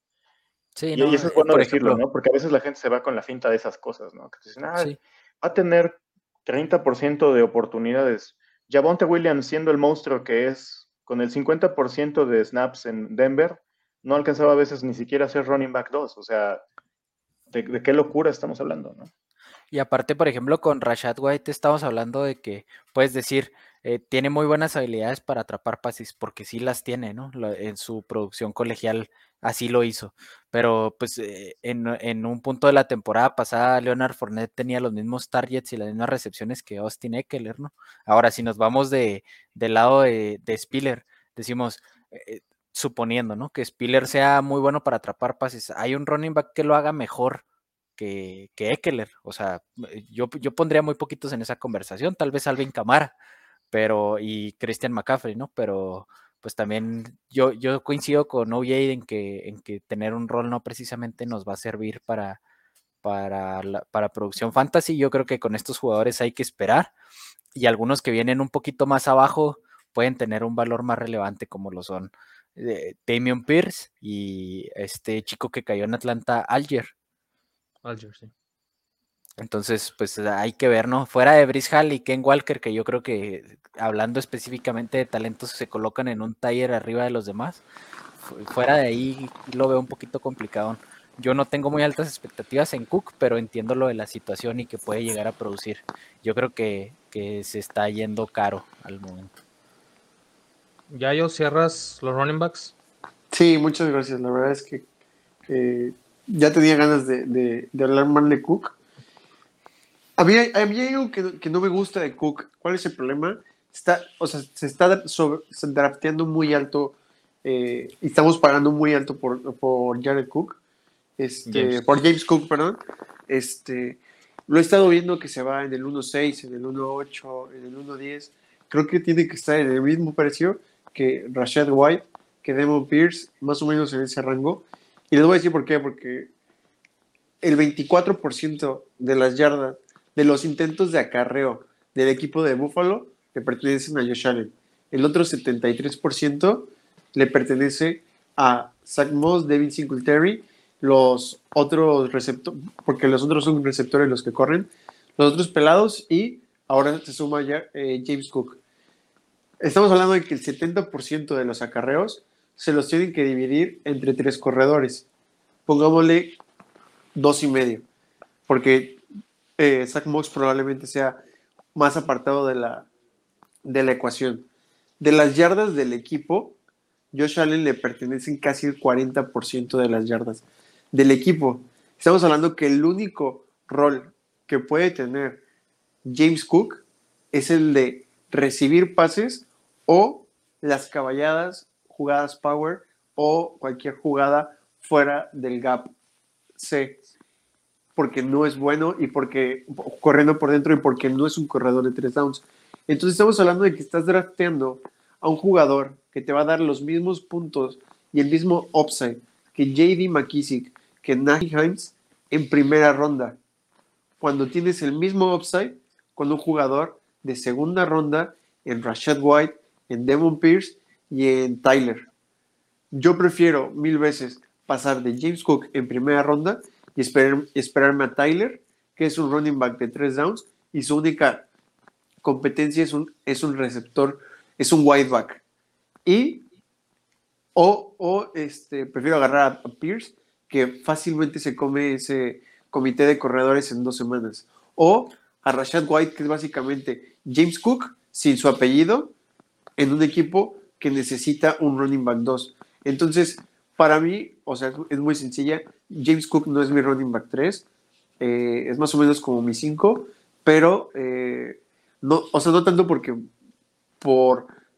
Sí, y, eso es bueno decirlo, ¿no? Porque a veces la gente se va con la finta de esas cosas, ¿no? Que dicen, ah, va a tener 30% de oportunidades. Javonte Williams, siendo el monstruo que es, con el 50% de snaps en Denver, no alcanzaba a veces ni siquiera a ser running back 2. O sea, ¿de, qué locura estamos hablando? ¿no? Y aparte, por ejemplo, con Rashad White estamos hablando de que, puedes decir, eh, tiene muy buenas habilidades para atrapar pases, porque sí las tiene, ¿no? en su producción colegial así lo hizo. Pero pues eh, en, un punto de la temporada pasada, Leonard Fournette tenía los mismos targets y las mismas recepciones que Austin Eckler, ¿no? Ahora, si nos vamos de, del lado de, Spiller, decimos, eh, suponiendo, ¿no? Que Spiller sea muy bueno para atrapar pases, hay un running back que lo haga mejor que, que Eckler. O sea, yo, yo pondría muy poquitos en esa conversación, tal vez Alvin Camara pero y Christian McCaffrey, ¿no? Pero pues también yo, yo coincido con OJ en que, en que tener un rol no precisamente nos va a servir para, para, para producción fantasy. Yo creo que con estos jugadores hay que esperar y algunos que vienen un poquito más abajo pueden tener un valor más relevante como lo son eh, Damian Pierce y este chico que cayó en Atlanta, Alger. Alger, sí. Entonces, pues hay que ver, ¿no? Fuera de Brice Hall y Ken Walker, que yo creo que hablando específicamente de talentos se colocan en un taller arriba de los demás, fuera de ahí lo veo un poquito complicado. Yo no tengo muy altas expectativas en Cook, pero entiendo lo de la situación y que puede llegar a producir. Yo creo que, se está yendo caro al momento. ¿Ya yo cierras los running backs? Sí, muchas gracias. La verdad es que ya tenía ganas de, de hablar más de Cook a mí, hay algo que, no me gusta de Cook. ¿Cuál es el problema? Está, o sea, se está drafteando muy alto eh, y estamos pagando muy alto por, por Jared Cook. Este, Por James Cook, perdón. Este, lo he estado viendo que se va en el 1.6, en el 1.8, en el 1.10. Creo que tiene que estar en el mismo precio que Rashad White, que Demon Pierce, más o menos en ese rango. Y les voy a decir por qué, porque el 24% de las yardas de los intentos de acarreo del equipo de Buffalo le pertenecen a Josh Allen. El otro 73% le pertenece a Zach Moss, David Singletary, los otros receptores, porque los otros son receptores los que corren, los otros pelados y ahora se suma ya eh, James Cook. Estamos hablando de que el 70% de los acarreos se los tienen que dividir entre tres corredores. Pongámosle dos y medio, porque eh, Zach Mox probablemente sea más apartado de la, de la ecuación. De las yardas del equipo, Josh Allen le pertenecen casi el 40% de las yardas del equipo. Estamos hablando que el único rol que puede tener James Cook es el de recibir pases o las caballadas, jugadas power o cualquier jugada fuera del gap C porque no es bueno y porque corriendo por dentro y porque no es un corredor de tres downs. Entonces estamos hablando de que estás drafteando a un jugador que te va a dar los mismos puntos y el mismo upside que JD McKissick, que Nahi Himes en primera ronda. Cuando tienes el mismo upside con un jugador de segunda ronda en Rashad White, en Devon Pierce y en Tyler. Yo prefiero mil veces pasar de James Cook en primera ronda y esperarme a Tyler, que es un running back de tres downs, y su única competencia es un, es un receptor, es un wide back. Y, o, o este, prefiero agarrar a, Pierce, que fácilmente se come ese comité de corredores en dos semanas. O a Rashad White, que es básicamente James Cook, sin su apellido, en un equipo que necesita un running back 2. Entonces, para mí, o sea, es muy sencilla. James Cook no es mi running back 3, eh, es más o menos como mi 5, pero eh, no, o sea, no tanto porque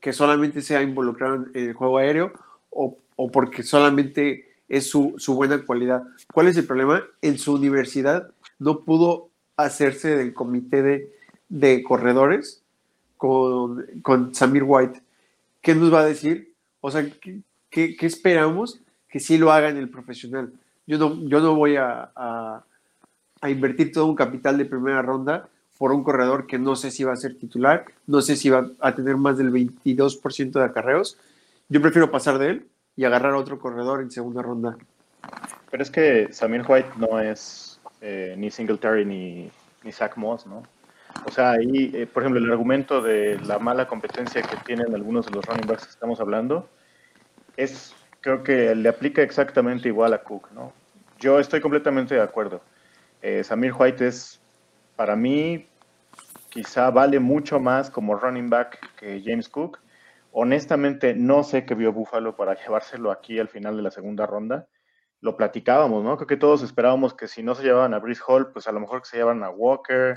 que solamente sea involucrado en el juego aéreo o, porque solamente es su, buena cualidad. ¿Cuál es el problema? En su universidad no pudo hacerse del comité de, corredores con, con, Samir White. ¿Qué nos va a decir? O sea, ¿qué, qué esperamos que sí lo haga en el profesional? Yo no, yo no voy a, a, invertir todo un capital de primera ronda por un corredor que no sé si va a ser titular, no sé si va a tener más del 22% de acarreos. Yo prefiero pasar de él y agarrar a otro corredor en segunda ronda. Pero es que Samir White no es eh, ni Singletary ni, ni Zach Moss, ¿no? O sea, ahí, eh, por ejemplo, el argumento de la mala competencia que tienen algunos de los running backs que estamos hablando, es, creo que le aplica exactamente igual a Cook, ¿no? Yo estoy completamente de acuerdo. Eh, Samir White es, para mí, quizá vale mucho más como running back que James Cook. Honestamente, no sé qué vio Buffalo para llevárselo aquí al final de la segunda ronda. Lo platicábamos, ¿no? Creo que todos esperábamos que si no se llevaban a Brice Hall, pues a lo mejor que se llevaban a Walker,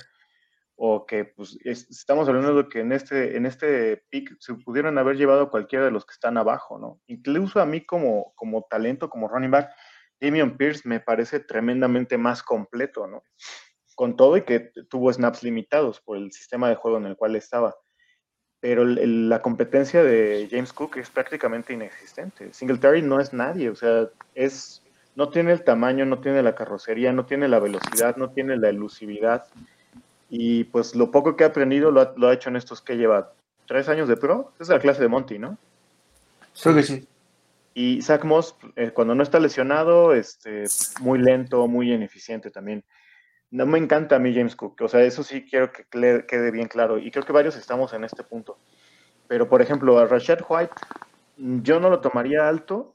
o que pues estamos hablando de que en este, en este pick se pudieran haber llevado cualquiera de los que están abajo, ¿no? Incluso a mí como, como talento, como running back, Damian Pierce me parece tremendamente más completo, ¿no? Con todo y que tuvo snaps limitados por el sistema de juego en el cual estaba. Pero la competencia de James Cook es prácticamente inexistente. Singletary no es nadie, o sea, es, no tiene el tamaño, no tiene la carrocería, no tiene la velocidad, no tiene la elusividad y pues lo poco que ha aprendido lo ha, hecho en estos que lleva tres años de pro. es la clase de Monty, ¿no? Creo que sí. Y Zach Moss, eh, cuando no está lesionado, este, muy lento, muy ineficiente también. No me encanta a mí James Cook. O sea, eso sí quiero que quede bien claro. Y creo que varios estamos en este punto. Pero, por ejemplo, a Rashad White, yo no lo tomaría alto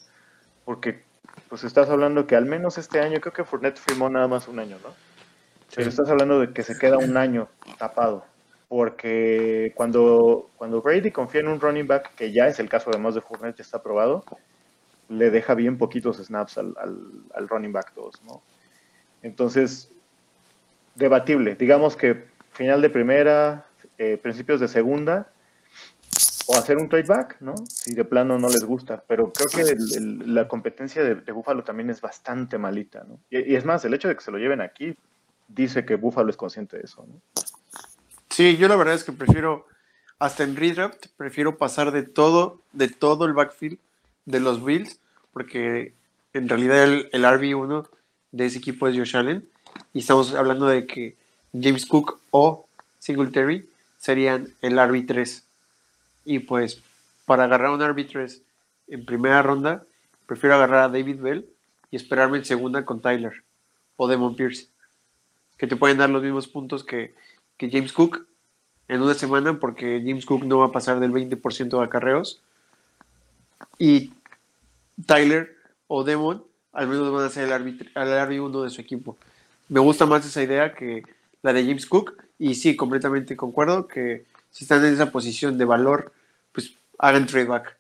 porque pues estás hablando que al menos este año, creo que Fournette firmó nada más un año, ¿no? Pero estás hablando de que se queda un año tapado. Porque cuando, cuando Brady confía en un running back, que ya es el caso además de Fournette, ya está aprobado, le deja bien poquitos snaps al, al, running back 2, ¿no? Entonces, debatible. Digamos que final de primera, eh, principios de segunda, o hacer un trade back, ¿no? Si de plano no les gusta. Pero creo que la competencia de, de, Buffalo también es bastante malita, ¿no? Y, es más, el hecho de que se lo lleven aquí dice que Buffalo es consciente de eso. ¿no? Sí, yo la verdad es que prefiero, hasta en redraft, prefiero pasar de todo, de todo el backfield de los Bills, porque en realidad el, el RB1 de ese equipo es Josh Allen, y estamos hablando de que James Cook o Singletary serían el RB3. Y pues, para agarrar un RB3 en primera ronda, prefiero agarrar a David Bell y esperarme en segunda con Tyler o Demon Pierce que te pueden dar los mismos puntos que, James Cook en una semana, porque James Cook no va a pasar del 20% de acarreos. Y Tyler o Demon al menos van a ser el, RB1 de su equipo. Me gusta más esa idea que la de James Cook. Y sí, completamente concuerdo que si están en esa posición de valor, pues hagan trade back.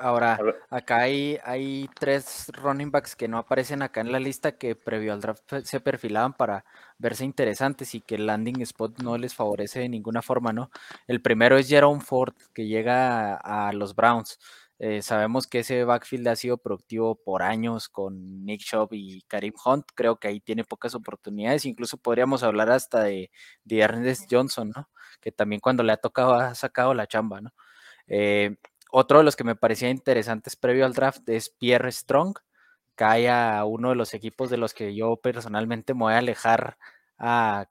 Ahora, acá hay, hay tres running backs que no aparecen acá en la lista que previo al draft se perfilaban para verse interesantes y que el landing spot no les favorece de ninguna forma, ¿no? El primero es Jerome Ford, que llega a, los Browns. Eh, sabemos que ese backfield ha sido productivo por años con Nick Chubb y Karim Hunt. Creo que ahí tiene pocas oportunidades. Incluso podríamos hablar hasta de, de Ernest Johnson, ¿no? Que también cuando le ha tocado ha sacado la chamba, ¿no? Eh, otro de los que me parecía interesantes previo al draft es Pierre Strong, cae a uno de los equipos de los que yo personalmente me voy a alejar a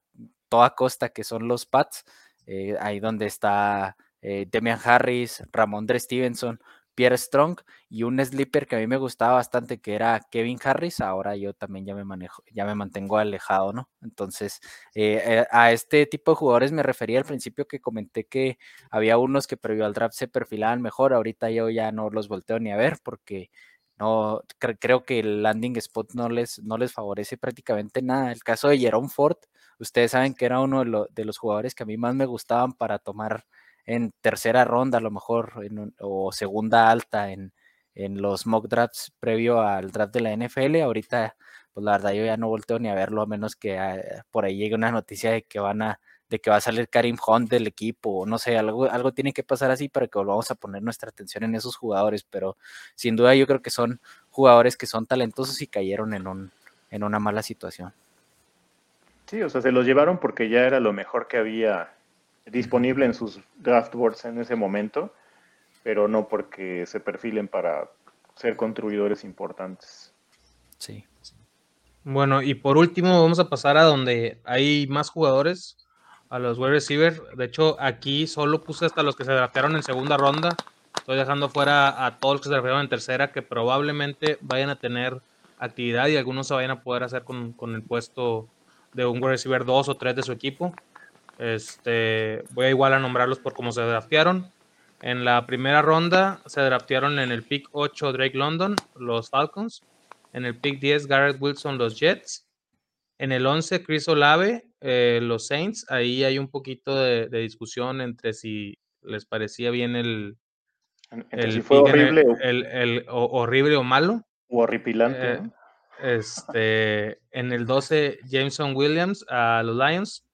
toda costa, que son los Pats, eh, ahí donde está eh, Demian Harris, Ramondre Stevenson, Pierre Strong y un sleeper que a mí me gustaba bastante, que era Kevin Harris. Ahora yo también ya me manejo, ya me mantengo alejado, ¿no? Entonces, eh, eh, a este tipo de jugadores me refería al principio que comenté que había unos que previo al draft se perfilaban mejor. Ahorita yo ya no los volteo ni a ver porque no creo que el landing spot no les, no les favorece prácticamente nada. El caso de Jerome Ford, ustedes saben que era uno de, de los jugadores que a mí más me gustaban para tomar en tercera ronda, a lo mejor, o segunda alta en, los mock drafts previo al draft de la NFL. Ahorita, pues la verdad, yo ya no volteo ni a verlo, a menos que ah, por ahí llegue una noticia de que van a de que va a salir Karim Hunt del equipo, o no sé, algo, algo tiene que pasar así para que volvamos a poner nuestra atención en esos jugadores, pero sin duda yo creo que son jugadores que son talentosos y cayeron en, un, en una mala situación. Sí, o sea, se los llevaron porque ya era lo mejor que había disponible en sus draft boards en ese momento, pero no porque se perfilen para ser contribuidores importantes. Sí. Bueno, y por último vamos a pasar a donde hay más jugadores, a los wide receivers. De hecho, aquí solo puse hasta los que se draftearon en segunda ronda. Estoy dejando fuera a todos los que se draftearon en tercera, que probablemente vayan a tener actividad y algunos se vayan a poder hacer con, con el puesto de un wide receiver 2 o 3 de su equipo. Este, voy a igual a nombrarlos por cómo se draftearon. En la primera ronda se draftearon en el pick 8 Drake London, los Falcons. En el pick 10 Garrett Wilson, los Jets. En el 11 Chris Olave, eh, los Saints. Ahí hay un poquito de, discusión entre si les parecía bien el, el fue horrible, el, o, horrible o malo. O horripilante. Eh, este, en el 12 Jameson Williams a los Lions.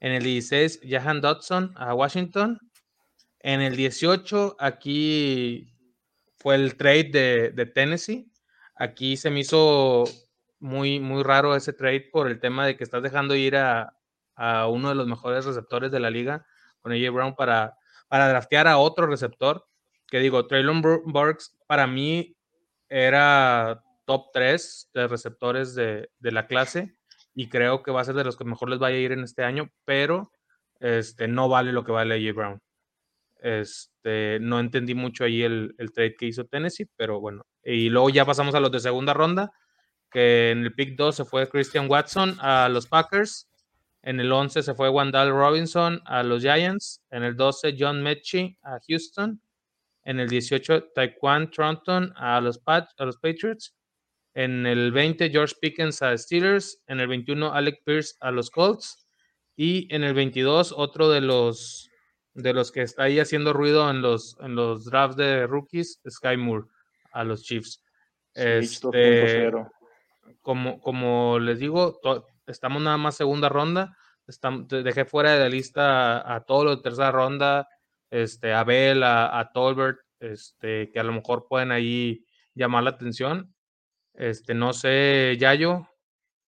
En el 16 Jahan Dodson a Washington. En el 18, aquí fue el trade de, Tennessee. Aquí se me hizo muy, muy raro ese trade por el tema de que estás dejando ir a, uno de los mejores receptores de la liga con AJ Brown para, para draftear a otro receptor. Que digo, Traylon Burks para mí era top 3 de receptores de, de, la clase y creo que va a ser de los que mejor les vaya a ir en este año, pero este, no vale lo que vale AJ Brown. Este, no entendí mucho ahí el, trade que hizo Tennessee, pero bueno. Y luego ya pasamos a los de segunda ronda, que en el pick 2 se fue Christian Watson a los Packers. En el 11 se fue Wandal Robinson a los Giants. En el 12 John Mechie a Houston. En el 18 Taekwon Tronton a los, a los Patriots. En el 20 George Pickens a Steelers. En el 21 Alec Pierce a los Colts. Y en el 22 otro de los de los que está ahí haciendo ruido en los, en los drafts de rookies, Sky Moore a los Chiefs. Este, como, como les digo, estamos nada más segunda ronda. dejé fuera de la lista a, todos los de tercera ronda, este, a Bell, a, Tolbert, este, que a lo mejor pueden ahí llamar la atención. Este, no sé, Yayo,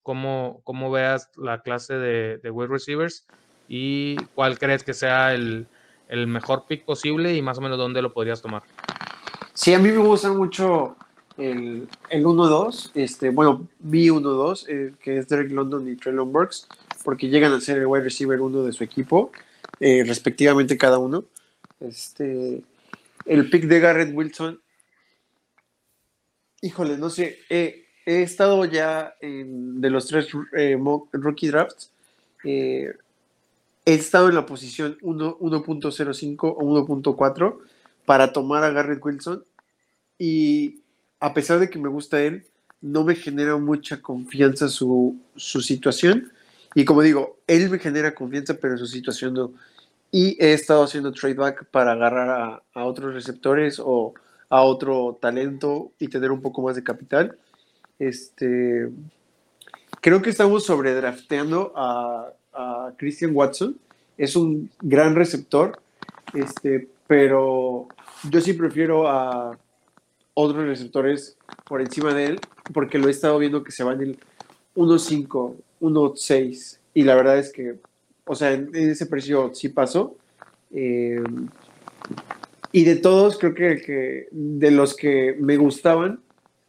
cómo, cómo veas la clase de, de wide receivers y cuál crees que sea el, el mejor pick posible y más o menos dónde lo podrías tomar. Sí, a mí me gusta mucho el, el 1-2, este, bueno, mi 1-2, eh, que es Derek London y Traylon Burks, porque llegan a ser el wide receiver uno de su equipo, eh, respectivamente cada uno. Este, el pick de Garrett Wilson, híjole, no sé, he estado ya en, de los tres eh, rookie drafts. Eh, he estado en la posición 1.05 o 1.4 para tomar a Garrett Wilson y a pesar de que me gusta él, no me genera mucha confianza su, situación. Y como digo, él me genera confianza, pero su situación no. Y he estado haciendo tradeback para agarrar a, otros receptores o a otro talento y tener un poco más de capital. Este, creo que estamos sobredrafteando a, a Christian Watson. Es un gran receptor, este, pero yo sí prefiero a otros receptores por encima de él, porque lo he estado viendo que se van el 1.5, 1.6, y la verdad es que, o sea, en, ese precio sí pasó. Eh, y de todos, creo que, que, de los que me gustaban,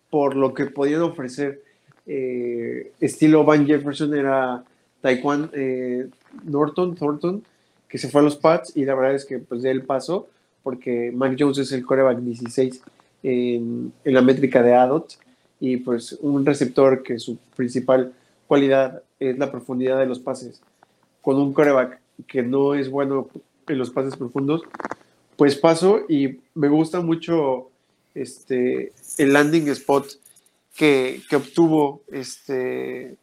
por lo que podían ofrecer, eh, estilo Van Jefferson era Taekwondo eh, Norton, Thornton, que se fue a los Pats y la verdad es que pues de él pasó porque Mac Jones es el coreback 16 en, la métrica de ADOT y pues un receptor que su principal cualidad es la profundidad de los pases. Con un coreback que no es bueno en los pases profundos, pues paso y me gusta mucho este, el landing spot que, que obtuvo este,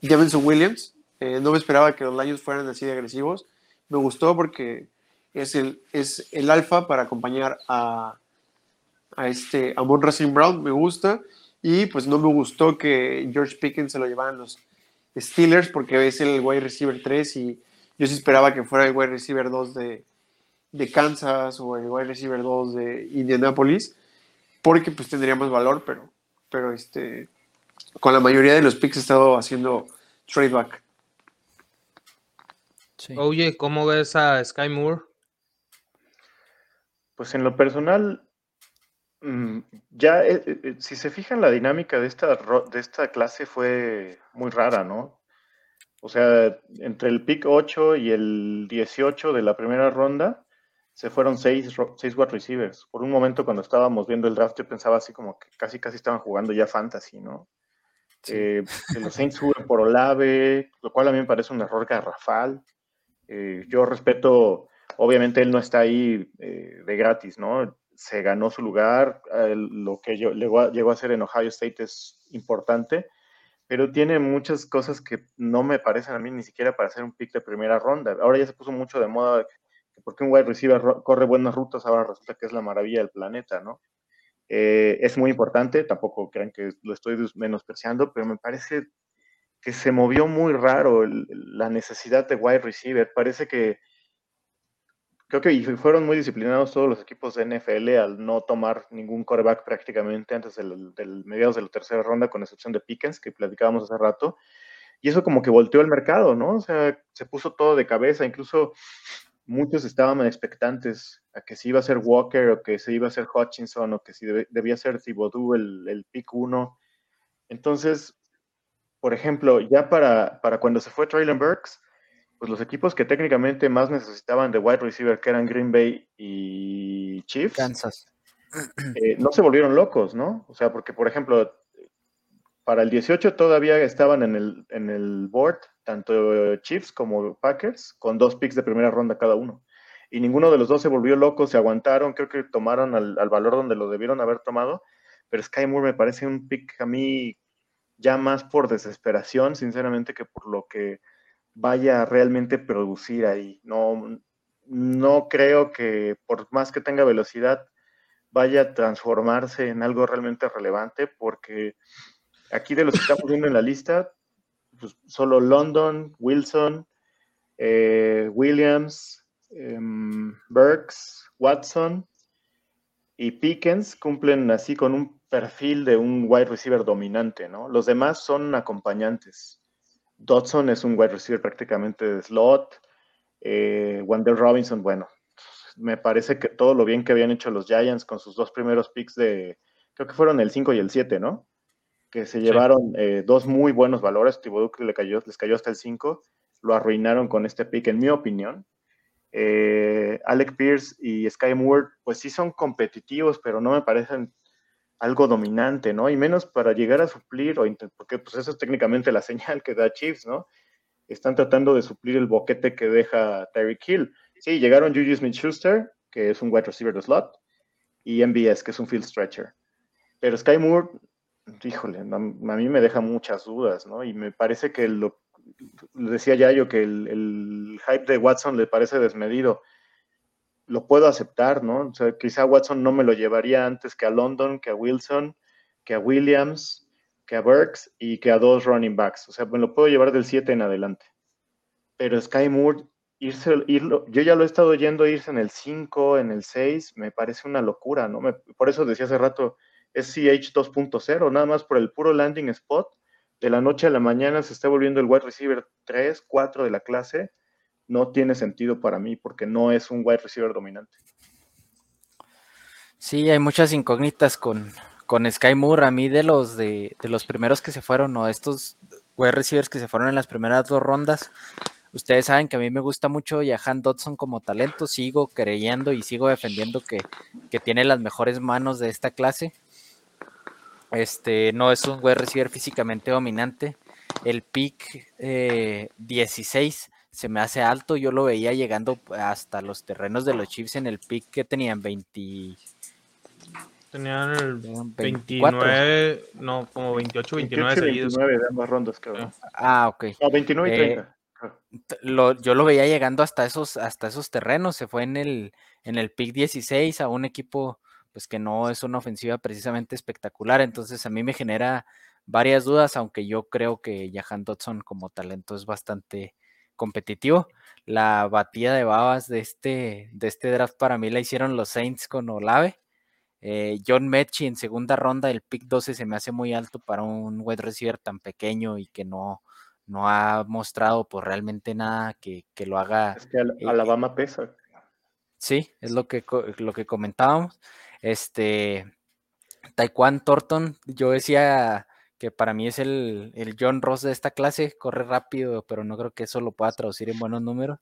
Jameson Williams eh, no me esperaba que los Lions fueran así de agresivos. Me gustó porque es el, es el alfa para acompañar a, a este Amon Racing Brown. Me gusta. Y pues no me gustó que George Pickens se lo llevaran los Steelers porque es el wide receiver 3 y yo sí esperaba que fuera el wide receiver 2 de, de Kansas o el wide receiver 2 de Indianapolis porque pues tendría más valor, pero, pero este, con la mayoría de los picks he estado haciendo tradeback. Oye, ¿cómo ves a Sky Moore? Pues en lo personal, mm, ya eh, eh, eh, si se fijan la dinámica de esta, de esta clase fue muy rara, ¿no? O sea, entre el pick 8 y el 18 de la primera ronda, se fueron seis, seis wide receivers. Por un momento cuando estábamos viendo el draft yo pensaba así como que casi casi estaban jugando ya fantasy, ¿no? que los Saints suben por Olave, lo cual a mí me parece un error garrafal. Eh, yo respeto, obviamente él no está ahí eh, de gratis, ¿no? Se ganó su lugar, lo que yo, llegó, llegó a ser en Ohio State es importante, pero tiene muchas cosas que no me parecen a mí ni siquiera para hacer un pick de primera ronda. Ahora ya se puso mucho de moda que porque un wide receiver corre buenas rutas, ahora resulta que es la maravilla del planeta, ¿no? Eh, es muy importante, tampoco crean que lo estoy menospreciando, pero me parece que se movió muy raro la necesidad de wide receiver. Parece que creo que fueron muy disciplinados todos los equipos de NFL al no tomar ningún coreback prácticamente antes del, del, mediados de la tercera ronda, con excepción de Pickens, que platicábamos hace rato. Y eso como que volteó el mercado, ¿no? O sea, se puso todo de cabeza, incluso muchos estaban expectantes a que se iba a ser Walker o que se iba a ser Hutchinson o que si debía ser Thibodeau el, el pick 1. Entonces, por ejemplo, ya para, para cuando se fue Traylon Burks, pues los equipos que técnicamente más necesitaban de wide receiver, que eran Green Bay y Chiefs, Kansas. Eh, no se volvieron locos, ¿no? O sea, porque, por ejemplo, para el 18 todavía estaban en el, en el board tanto Chiefs como Packers con dos picks de primera ronda cada uno. Y ninguno de los dos se volvió loco, se aguantaron, creo que tomaron al, valor donde lo debieron haber tomado. Pero Sky Moore me parece un pick a mí ya más por desesperación, sinceramente, que por lo que vaya a realmente producir ahí. No, no creo que por más que tenga velocidad vaya a transformarse en algo realmente relevante, porque Aquí de los que estamos viendo en la lista, pues solo London, Wilson, eh, Williams, em, Burks, Watson y Pickens cumplen así con un perfil de un wide receiver dominante, ¿no? Los demás son acompañantes. Dodson es un wide receiver prácticamente de slot. Eh, Wendell Robinson, bueno, me parece que todo lo bien que habían hecho los Giants con sus dos primeros picks de, creo que fueron el 5 y el 7, ¿no? Que se llevaron eh, dos muy buenos valores. Thibodeau le cayó, les cayó hasta el 5, lo arruinaron con este pick, en mi opinión. Eh, Alec Pierce y Sky Moore, pues sí son competitivos, pero no me parecen algo dominante, ¿no? Y menos para llegar a suplir, o porque pues eso es técnicamente la señal que da Chiefs, ¿no? Están tratando de suplir el boquete que deja Terry Kill. Sí, llegaron Juju Smith-Schuster, que es un wide receiver de slot, y MBS, que es un field stretcher. Pero Sky Moore híjole, a mí me deja muchas dudas, ¿no? Y me parece que lo, decía ya yo que el, hype de Watson le parece desmedido. Lo puedo aceptar, ¿no? O sea, quizá Watson no me lo llevaría antes que a London, que a Wilson, que a Williams, que a Burks y que a dos running backs. O sea, me lo puedo llevar del 7 en adelante. Pero Sky Moore, irse, irlo, yo ya lo he estado yendo irse en el 5, en el 6, me parece una locura, ¿no? por eso decía hace rato, es CH 2.0, nada más por el puro landing spot. De la noche a la mañana se está volviendo el wide receiver 3, 4 de la clase. No tiene sentido para mí porque no es un wide receiver dominante. Sí, hay muchas incógnitas con, con Sky Moore. A mí de los de, los primeros que se fueron, o estos wide receivers que se fueron en las primeras dos rondas, ustedes saben que a mí me gusta mucho Jahan Dodson como talento. Sigo creyendo y sigo defendiendo que, que tiene las mejores manos de esta clase. Este, no es un wide receiver físicamente dominante. El pick 16 eh, se me hace alto. Yo lo veía llegando hasta los terrenos de los Chiefs en el pick que tenían 20. Tenían el 29, no, como 28, 29 seguidos. 29 de ambas rondas, creo. Ah, ok. No, 29 y 30. Eh, yo lo veía llegando hasta esos, hasta esos terrenos. Se fue en el, en el pick 16 a un equipo pues que no es una ofensiva precisamente espectacular. Entonces a mí me genera varias dudas, aunque yo creo que Jahan Dodson como talento es bastante competitivo. La batida de babas de este, de este draft para mí la hicieron los Saints con Olave. Eh, John Mechie en segunda ronda, el pick 12 se me hace muy alto para un wide receiver tan pequeño y que no, no ha mostrado por pues, realmente nada que, lo haga. Es que eh, Alabama pesa. Sí, es lo que, lo que comentábamos. Este, Taekwondo Thornton, yo decía que para mí es el, John Ross de esta clase, corre rápido, pero no creo que eso lo pueda traducir en buenos números.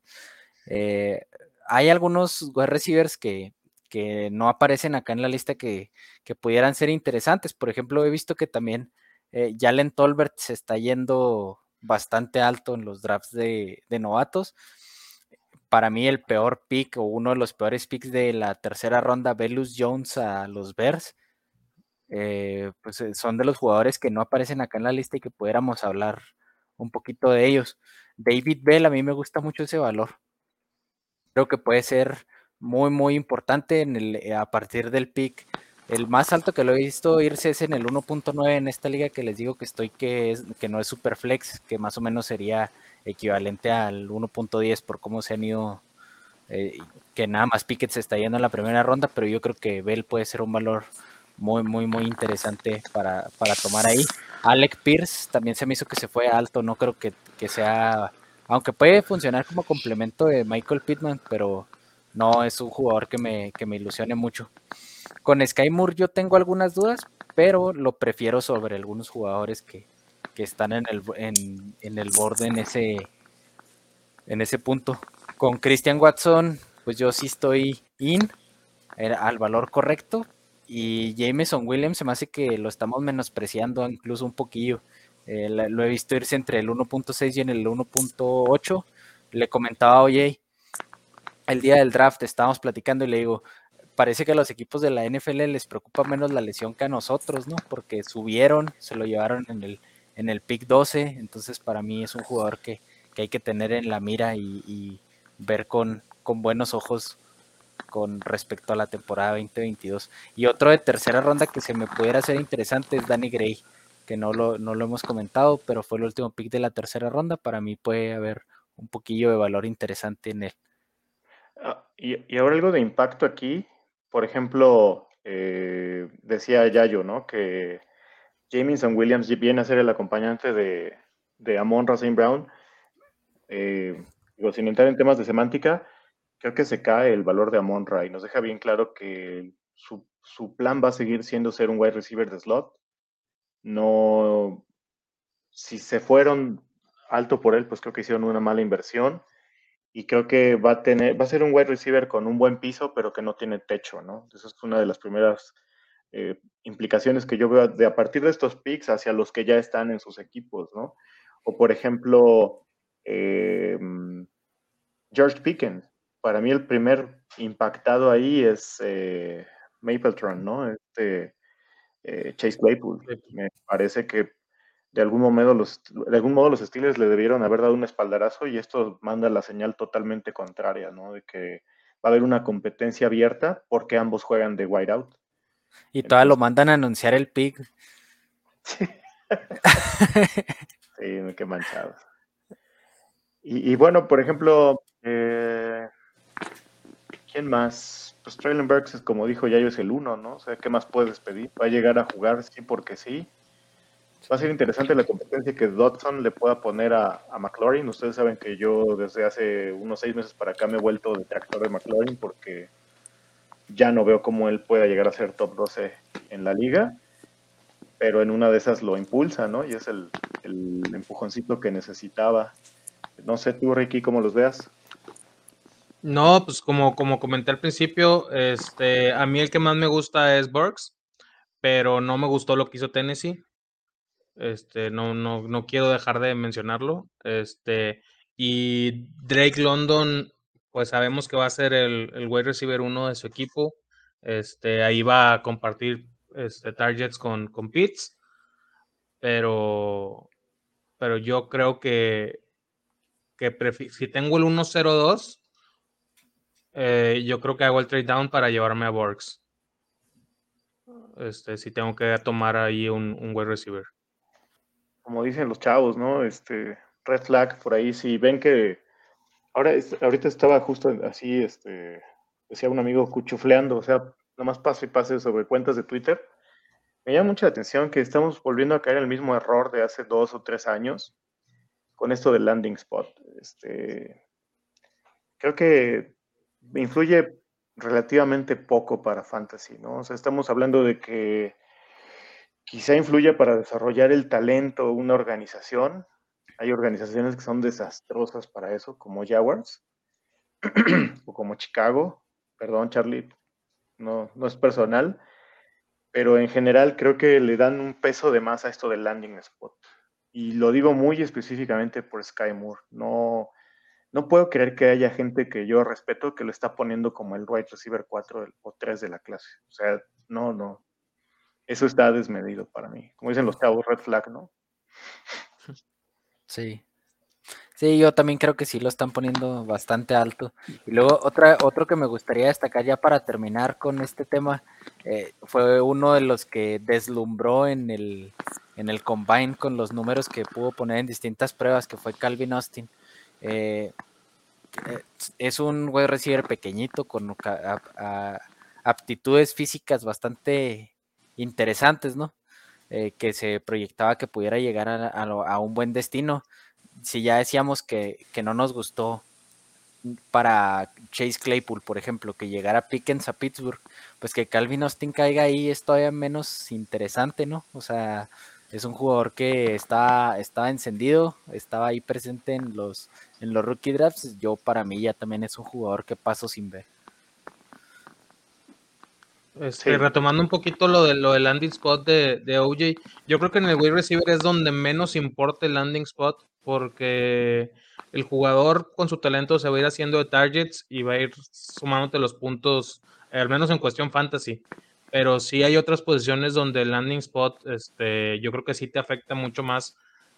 Eh, hay algunos wide receivers que, que, no aparecen acá en la lista que, pudieran ser interesantes. Por ejemplo, he visto que también eh, Jalen Tolbert se está yendo bastante alto en los drafts de, de novatos. Para mí el peor pick o uno de los peores picks de la tercera ronda, Velus Jones a los Bears, eh, pues eh, son de los jugadores que no aparecen acá en la lista y que pudiéramos hablar un poquito de ellos. David Bell, a mí me gusta mucho ese valor. Creo que puede ser muy, muy importante en el, eh, a partir del pick. El más alto que lo he visto irse es en el 1.9 en esta liga que les digo que estoy que, es, que no es super flex, que más o menos sería equivalente al 1.10 por cómo se han ido, eh, que nada más Pickett se está yendo en la primera ronda, pero yo creo que Bell puede ser un valor muy, muy, muy interesante para, para tomar ahí. Alec Pierce también se me hizo que se fue alto, no creo que, que sea, aunque puede funcionar como complemento de Michael Pittman, pero no es un jugador que me, que me ilusione mucho. Con Sky Moore yo tengo algunas dudas, pero lo prefiero sobre algunos jugadores que, que están en el, en, en, el borde en ese, en ese punto. Con Christian Watson, pues yo sí estoy in al valor correcto, y Jameson Williams se me hace que lo estamos menospreciando incluso un poquillo. Eh, lo he visto irse entre el 1.6 y en el 1.8. Le comentaba oye, el día del draft estábamos platicando y le digo, parece que a los equipos de la NFL les preocupa menos la lesión que a nosotros, ¿no? Porque subieron, se lo llevaron en el, en el pick 12, entonces para mí es un jugador que, que hay que tener en la mira y, ver con, con buenos ojos con respecto a la temporada 2022. Y otro de tercera ronda que se me pudiera hacer interesante es Danny Gray, que no lo, no lo hemos comentado, pero fue el último pick de la tercera ronda. Para mí puede haber un poquillo de valor interesante en él. Ah, y, y, ahora algo de impacto aquí, por ejemplo, eh, decía Yayo, ¿no? Que Jamison Williams viene a ser el acompañante de, de Amon Racine Brown. Eh, digo, sin entrar en temas de semántica, creo que se cae el valor de Amon Ray. Nos deja bien claro que su, su, plan va a seguir siendo ser un wide receiver de slot. No, si se fueron alto por él, pues creo que hicieron una mala inversión. Y creo que va a tener, va a ser un wide receiver con un buen piso, pero que no tiene techo, ¿no? Esa es una de las primeras eh, implicaciones que yo veo de a partir de estos picks hacia los que ya están en sus equipos, ¿no? O por ejemplo, eh, George Pickens para mí el primer impactado ahí es eh, Mapletron, ¿no? Este Chase Claypool. Me parece que de algún modo los de algún modo los Steelers le debieron haber dado un espaldarazo y esto manda la señal totalmente contraria, ¿no? De que va a haber una competencia abierta porque ambos juegan de whiteout. Y todavía lo mandan a anunciar el pick. Sí, qué manchados. Y, y, bueno, por ejemplo, eh, ¿Quién más? Pues Traylon Burks, como dijo Yayo, es el uno, ¿no? O sea, ¿qué más puedes pedir? Va a llegar a jugar, sí, porque sí. Va a ser interesante la competencia que Dodson le pueda poner a, a McLaurin. Ustedes saben que yo desde hace unos seis meses para acá me he vuelto detractor de McLaurin porque ya no veo cómo él pueda llegar a ser top 12 en la liga, pero en una de esas lo impulsa, ¿no? Y es el, empujoncito que necesitaba. No sé tú, Ricky, cómo los veas. No, pues como, como comenté al principio, este, a mí el que más me gusta es Burks, pero no me gustó lo que hizo Tennessee. Este, no, no, no quiero dejar de mencionarlo. Este, y Drake London, pues sabemos que va a ser el, el wide receiver uno de su equipo. Este, ahí va a compartir este, targets con, con Pitts. Pero, pero yo creo que, que si tengo el 1-0-2, eh, yo creo que hago el trade down para llevarme a Borgs. Este, si tengo que tomar ahí un, un wide receiver. Como dicen los chavos, ¿no? Este, red flag por ahí, si ven que ahora ahorita estaba justo así, este, decía un amigo cuchufleando, o sea, nomás paso y pase sobre cuentas de Twitter. Me llama mucha atención que estamos volviendo a caer en el mismo error de hace dos o tres años con esto del landing spot. Este, creo que influye relativamente poco para fantasy, ¿no? O sea, estamos hablando de que quizá influye para desarrollar el talento una organización. Hay organizaciones que son desastrosas para eso, como Jaguars o como Chicago. Perdón, Charlie, no, no es personal, pero en general creo que le dan un peso de más a esto del landing spot. Y lo digo muy específicamente por Sky Moore. No, no puedo creer que haya gente que yo respeto que lo está poniendo como el wide receiver 4 o 3 de la clase. O sea, no, no. Eso está desmedido para mí. Como dicen los cabos, red flag, ¿no? Sí. Sí, yo también creo que sí lo están poniendo bastante alto. Y luego otra, otro que me gustaría destacar ya para terminar con este tema, eh, fue uno de los que deslumbró en el, en el combine con los números que pudo poner en distintas pruebas, que fue Calvin Austin. Eh, eh, es un wide receiver pequeñito con aptitudes físicas bastante interesantes, ¿no? Que se proyectaba que pudiera llegar a un buen destino si ya decíamos que, no nos gustó para Chase Claypool, por ejemplo, que llegara Pickens a Pittsburgh, pues que Calvin Austin caiga ahí es todavía menos interesante, ¿no? O sea, es un jugador que está, estaba encendido, estaba ahí presente en los, en los rookie drafts. Yo para mí ya también es un jugador que paso sin ver. Este, retomando un poquito lo de lo del landing spot de, de OJ, yo creo que en el wide receiver es donde menos importa el landing spot, porque el jugador con su talento se va a ir haciendo de targets y va a ir sumándote los puntos, al menos en cuestión fantasy. Pero sí hay otras posiciones donde el landing spot, este, yo creo que sí te afecta mucho más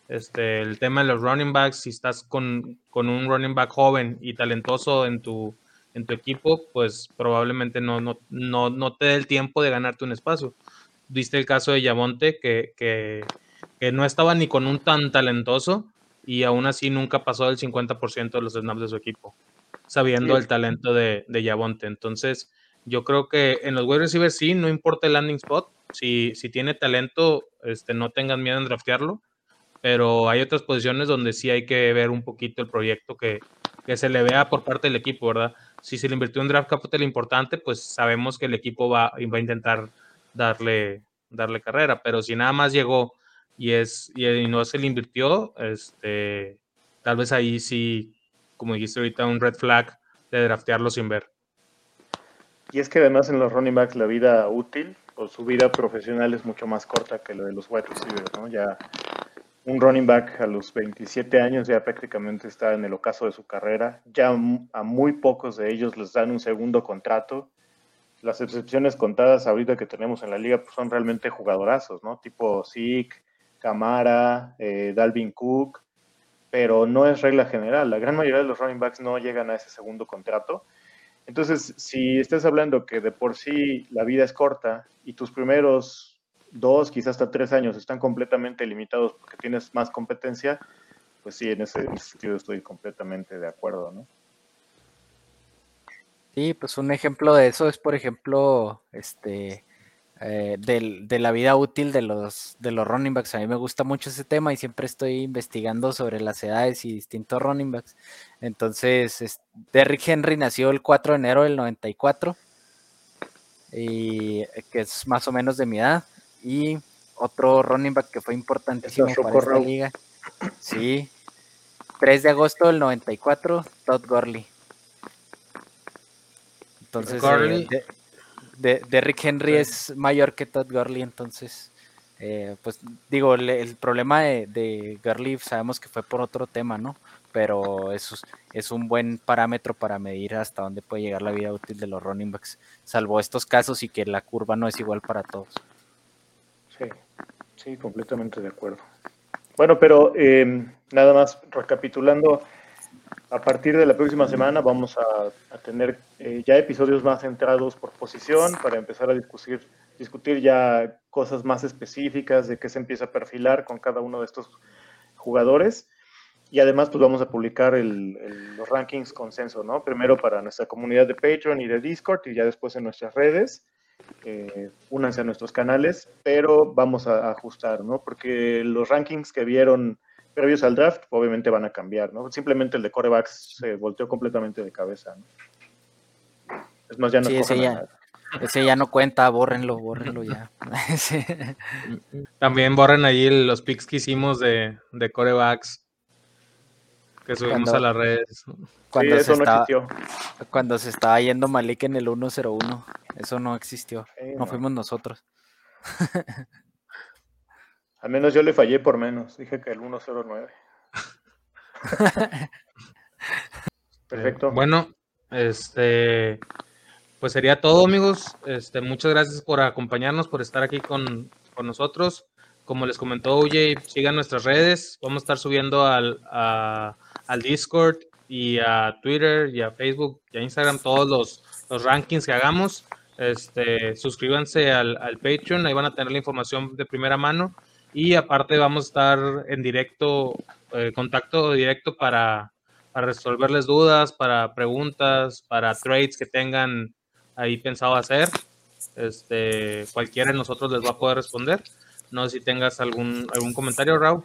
este, el tema de los running backs. Si estás con, con un running back joven y talentoso en tu, en tu equipo, pues probablemente no, no, no, no te dé el tiempo de ganarte un espacio. Viste el caso de Yamonte, que, que, que no estaba ni con un tan talentoso y aún así nunca pasó del 50% de los snaps de su equipo, sabiendo el talento de, de Yabonte. Entonces, yo creo que en los wide receivers sí, no importa el landing spot, si, si tiene talento, este, no tengan miedo en draftearlo, pero hay otras posiciones donde sí hay que ver un poquito el proyecto que, que se le vea por parte del equipo, ¿verdad? Si se le invirtió un draft capital importante, pues sabemos que el equipo va, va a intentar darle, darle carrera, pero si nada más llegó y, es, y, no se le invirtió, este, tal vez ahí sí, como dijiste ahorita, un red flag de draftearlo sin ver. Y es que además en los running backs la vida útil o su vida profesional es mucho más corta que lo de los wide receivers, ¿no? Ya un running back a los 27 años ya prácticamente está en el ocaso de su carrera. Ya a muy pocos de ellos les dan un segundo contrato. Las excepciones contadas ahorita que tenemos en la liga pues, son realmente jugadorazos, ¿no? Tipo Zeke, Camara, eh, Dalvin Cook, pero no es regla general. La gran mayoría de los running backs no llegan a ese segundo contrato. Entonces, si estás hablando que de por sí la vida es corta y tus primeros dos, quizás hasta tres años están completamente limitados porque tienes más competencia, pues sí, en ese sentido estoy completamente de acuerdo, ¿no? Sí, pues un ejemplo de eso es, por ejemplo, este, eh, de la vida útil de los, de los running backs. A mí me gusta mucho ese tema y siempre estoy investigando sobre las edades y distintos running backs. Entonces, Derrick Henry nació el 4 de enero del 94, y, que es más o menos de mi edad. Y otro running back que fue importantísimo para esta liga. Sí, 3 de agosto del 94, Todd Gurley. Entonces, eh, de, Derrick Henry es mayor que Todd Gurley, entonces, eh, pues digo, el problema de, de, Gurley sabemos que fue por otro tema, ¿no? Pero eso es, un buen parámetro para medir hasta dónde puede llegar la vida útil de los running backs, salvo estos casos y que la curva no es igual para todos. Sí, completamente de acuerdo. Bueno, pero eh, nada más recapitulando, a partir de la próxima semana vamos a, tener eh, ya episodios más centrados por posición para empezar a discutir, discutir ya cosas más específicas de qué se empieza a perfilar con cada uno de estos jugadores. Y además, pues vamos a publicar los rankings consenso, ¿no? Primero para nuestra comunidad de Patreon y de Discord y ya después en nuestras redes. Eh, únanse a nuestros canales, pero vamos a ajustar, ¿no? Porque los rankings que vieron previos al draft, obviamente van a cambiar, ¿no? Simplemente el de corebacks se volteó completamente de cabeza, ¿no? Es más, ya no sí, ese, ya, ese ya no cuenta, bórrenlo, bórrenlo ya. También borren ahí los picks que hicimos de, de corebacks que subimos a las redes. Cuando, eso se no estaba, existió. cuando se estaba yendo Malik en el 101, eso no existió, no fuimos nosotros. Al menos yo le fallé por menos. Dije que el 109. Perfecto. bueno, este, pues sería todo, amigos. Este, muchas gracias por acompañarnos, por estar aquí con, con nosotros. Como les comentó OJ, sigan nuestras redes. Vamos a estar subiendo al, al Discord y a Twitter y a Facebook y a Instagram todos los, los rankings que hagamos. Este, suscríbanse al, al, Patreon, ahí van a tener la información de primera mano. Y aparte vamos a estar en directo, eh, contacto directo para, para resolverles dudas, para preguntas, para trades que tengan ahí pensado hacer. Este, cualquiera de nosotros les va a poder responder. No sé si tengas algún, algún comentario, Raúl.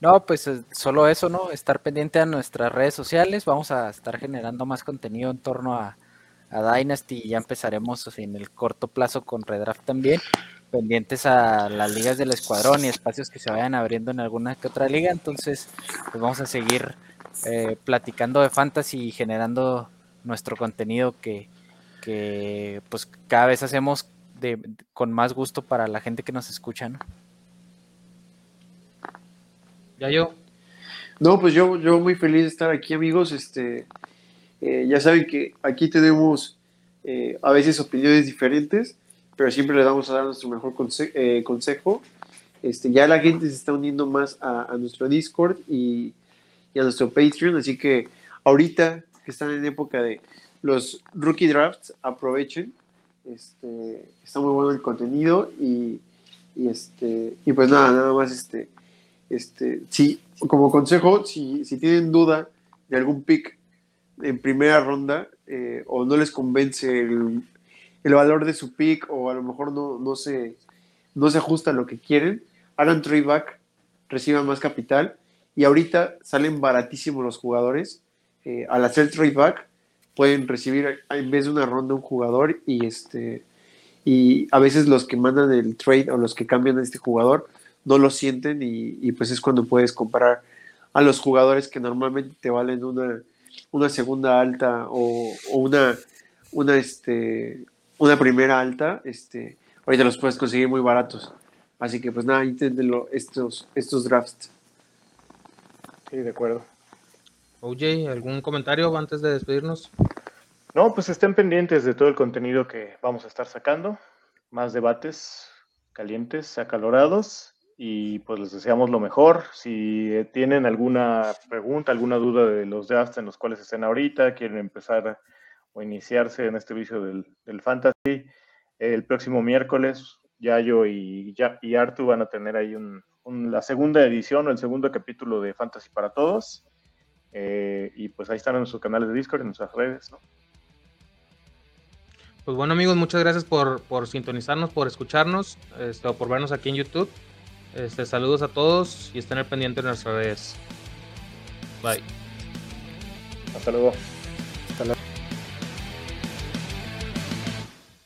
No, pues eh, solo eso, ¿no? Estar pendiente a nuestras redes sociales. Vamos a estar generando más contenido en torno a, a Dynasty y ya empezaremos en el corto plazo con Redraft también. Pendientes a las ligas del escuadrón y espacios que se vayan abriendo en alguna que otra liga. Entonces, pues vamos a seguir eh, platicando de fantasy y generando nuestro contenido que, que pues cada vez hacemos de, con más gusto para la gente que nos escucha, ¿no? Ya yo. No, pues yo, yo muy feliz de estar aquí, amigos. Este, eh, ya saben que aquí tenemos eh, a veces opiniones diferentes, pero siempre le vamos a dar nuestro mejor eh, consejo. Este, ya la gente se está uniendo más a, nuestro Discord y, y, a nuestro Patreon, así que ahorita que están en época de los rookie drafts, aprovechen. Este, está muy bueno el contenido y, y, este, y pues nada, nada más este, este, si, como consejo, si, si tienen duda de algún pick en primera ronda eh, o no les convence el, el, valor de su pick o a lo mejor no, no, se, no se ajusta a lo que quieren, hagan trade back, reciban más capital y ahorita salen baratísimos los jugadores. Eh, al hacer trade back pueden recibir en vez de una ronda un jugador y este y a veces los que mandan el trade o los que cambian a este jugador no lo sienten y, pues es cuando puedes comparar a los jugadores que normalmente te valen una, una segunda alta o, una, una, este, una primera alta, este, ahorita los puedes conseguir muy baratos. Así que pues nada, inténtenlo estos, estos drafts. Sí, de acuerdo. OJ, ¿algún comentario antes de despedirnos? No, pues estén pendientes de todo el contenido que vamos a estar sacando. Más debates calientes, acalorados y pues les deseamos lo mejor. Si eh, tienen alguna pregunta, alguna duda de los drafts en los cuales estén ahorita, quieren empezar o iniciarse en este vicio del, fantasy, el próximo miércoles Yayo y, y Artu van a tener ahí un, la segunda edición o el segundo capítulo de Fantasy para Todos. Eh, y pues ahí están en nuestros canales de Discord, en nuestras redes, Pues bueno amigos, muchas gracias por, por sintonizarnos, por escucharnos, este, por vernos aquí en YouTube. Este, saludos a todos y estén al pendiente de nuestras redes. Bye. Hasta luego.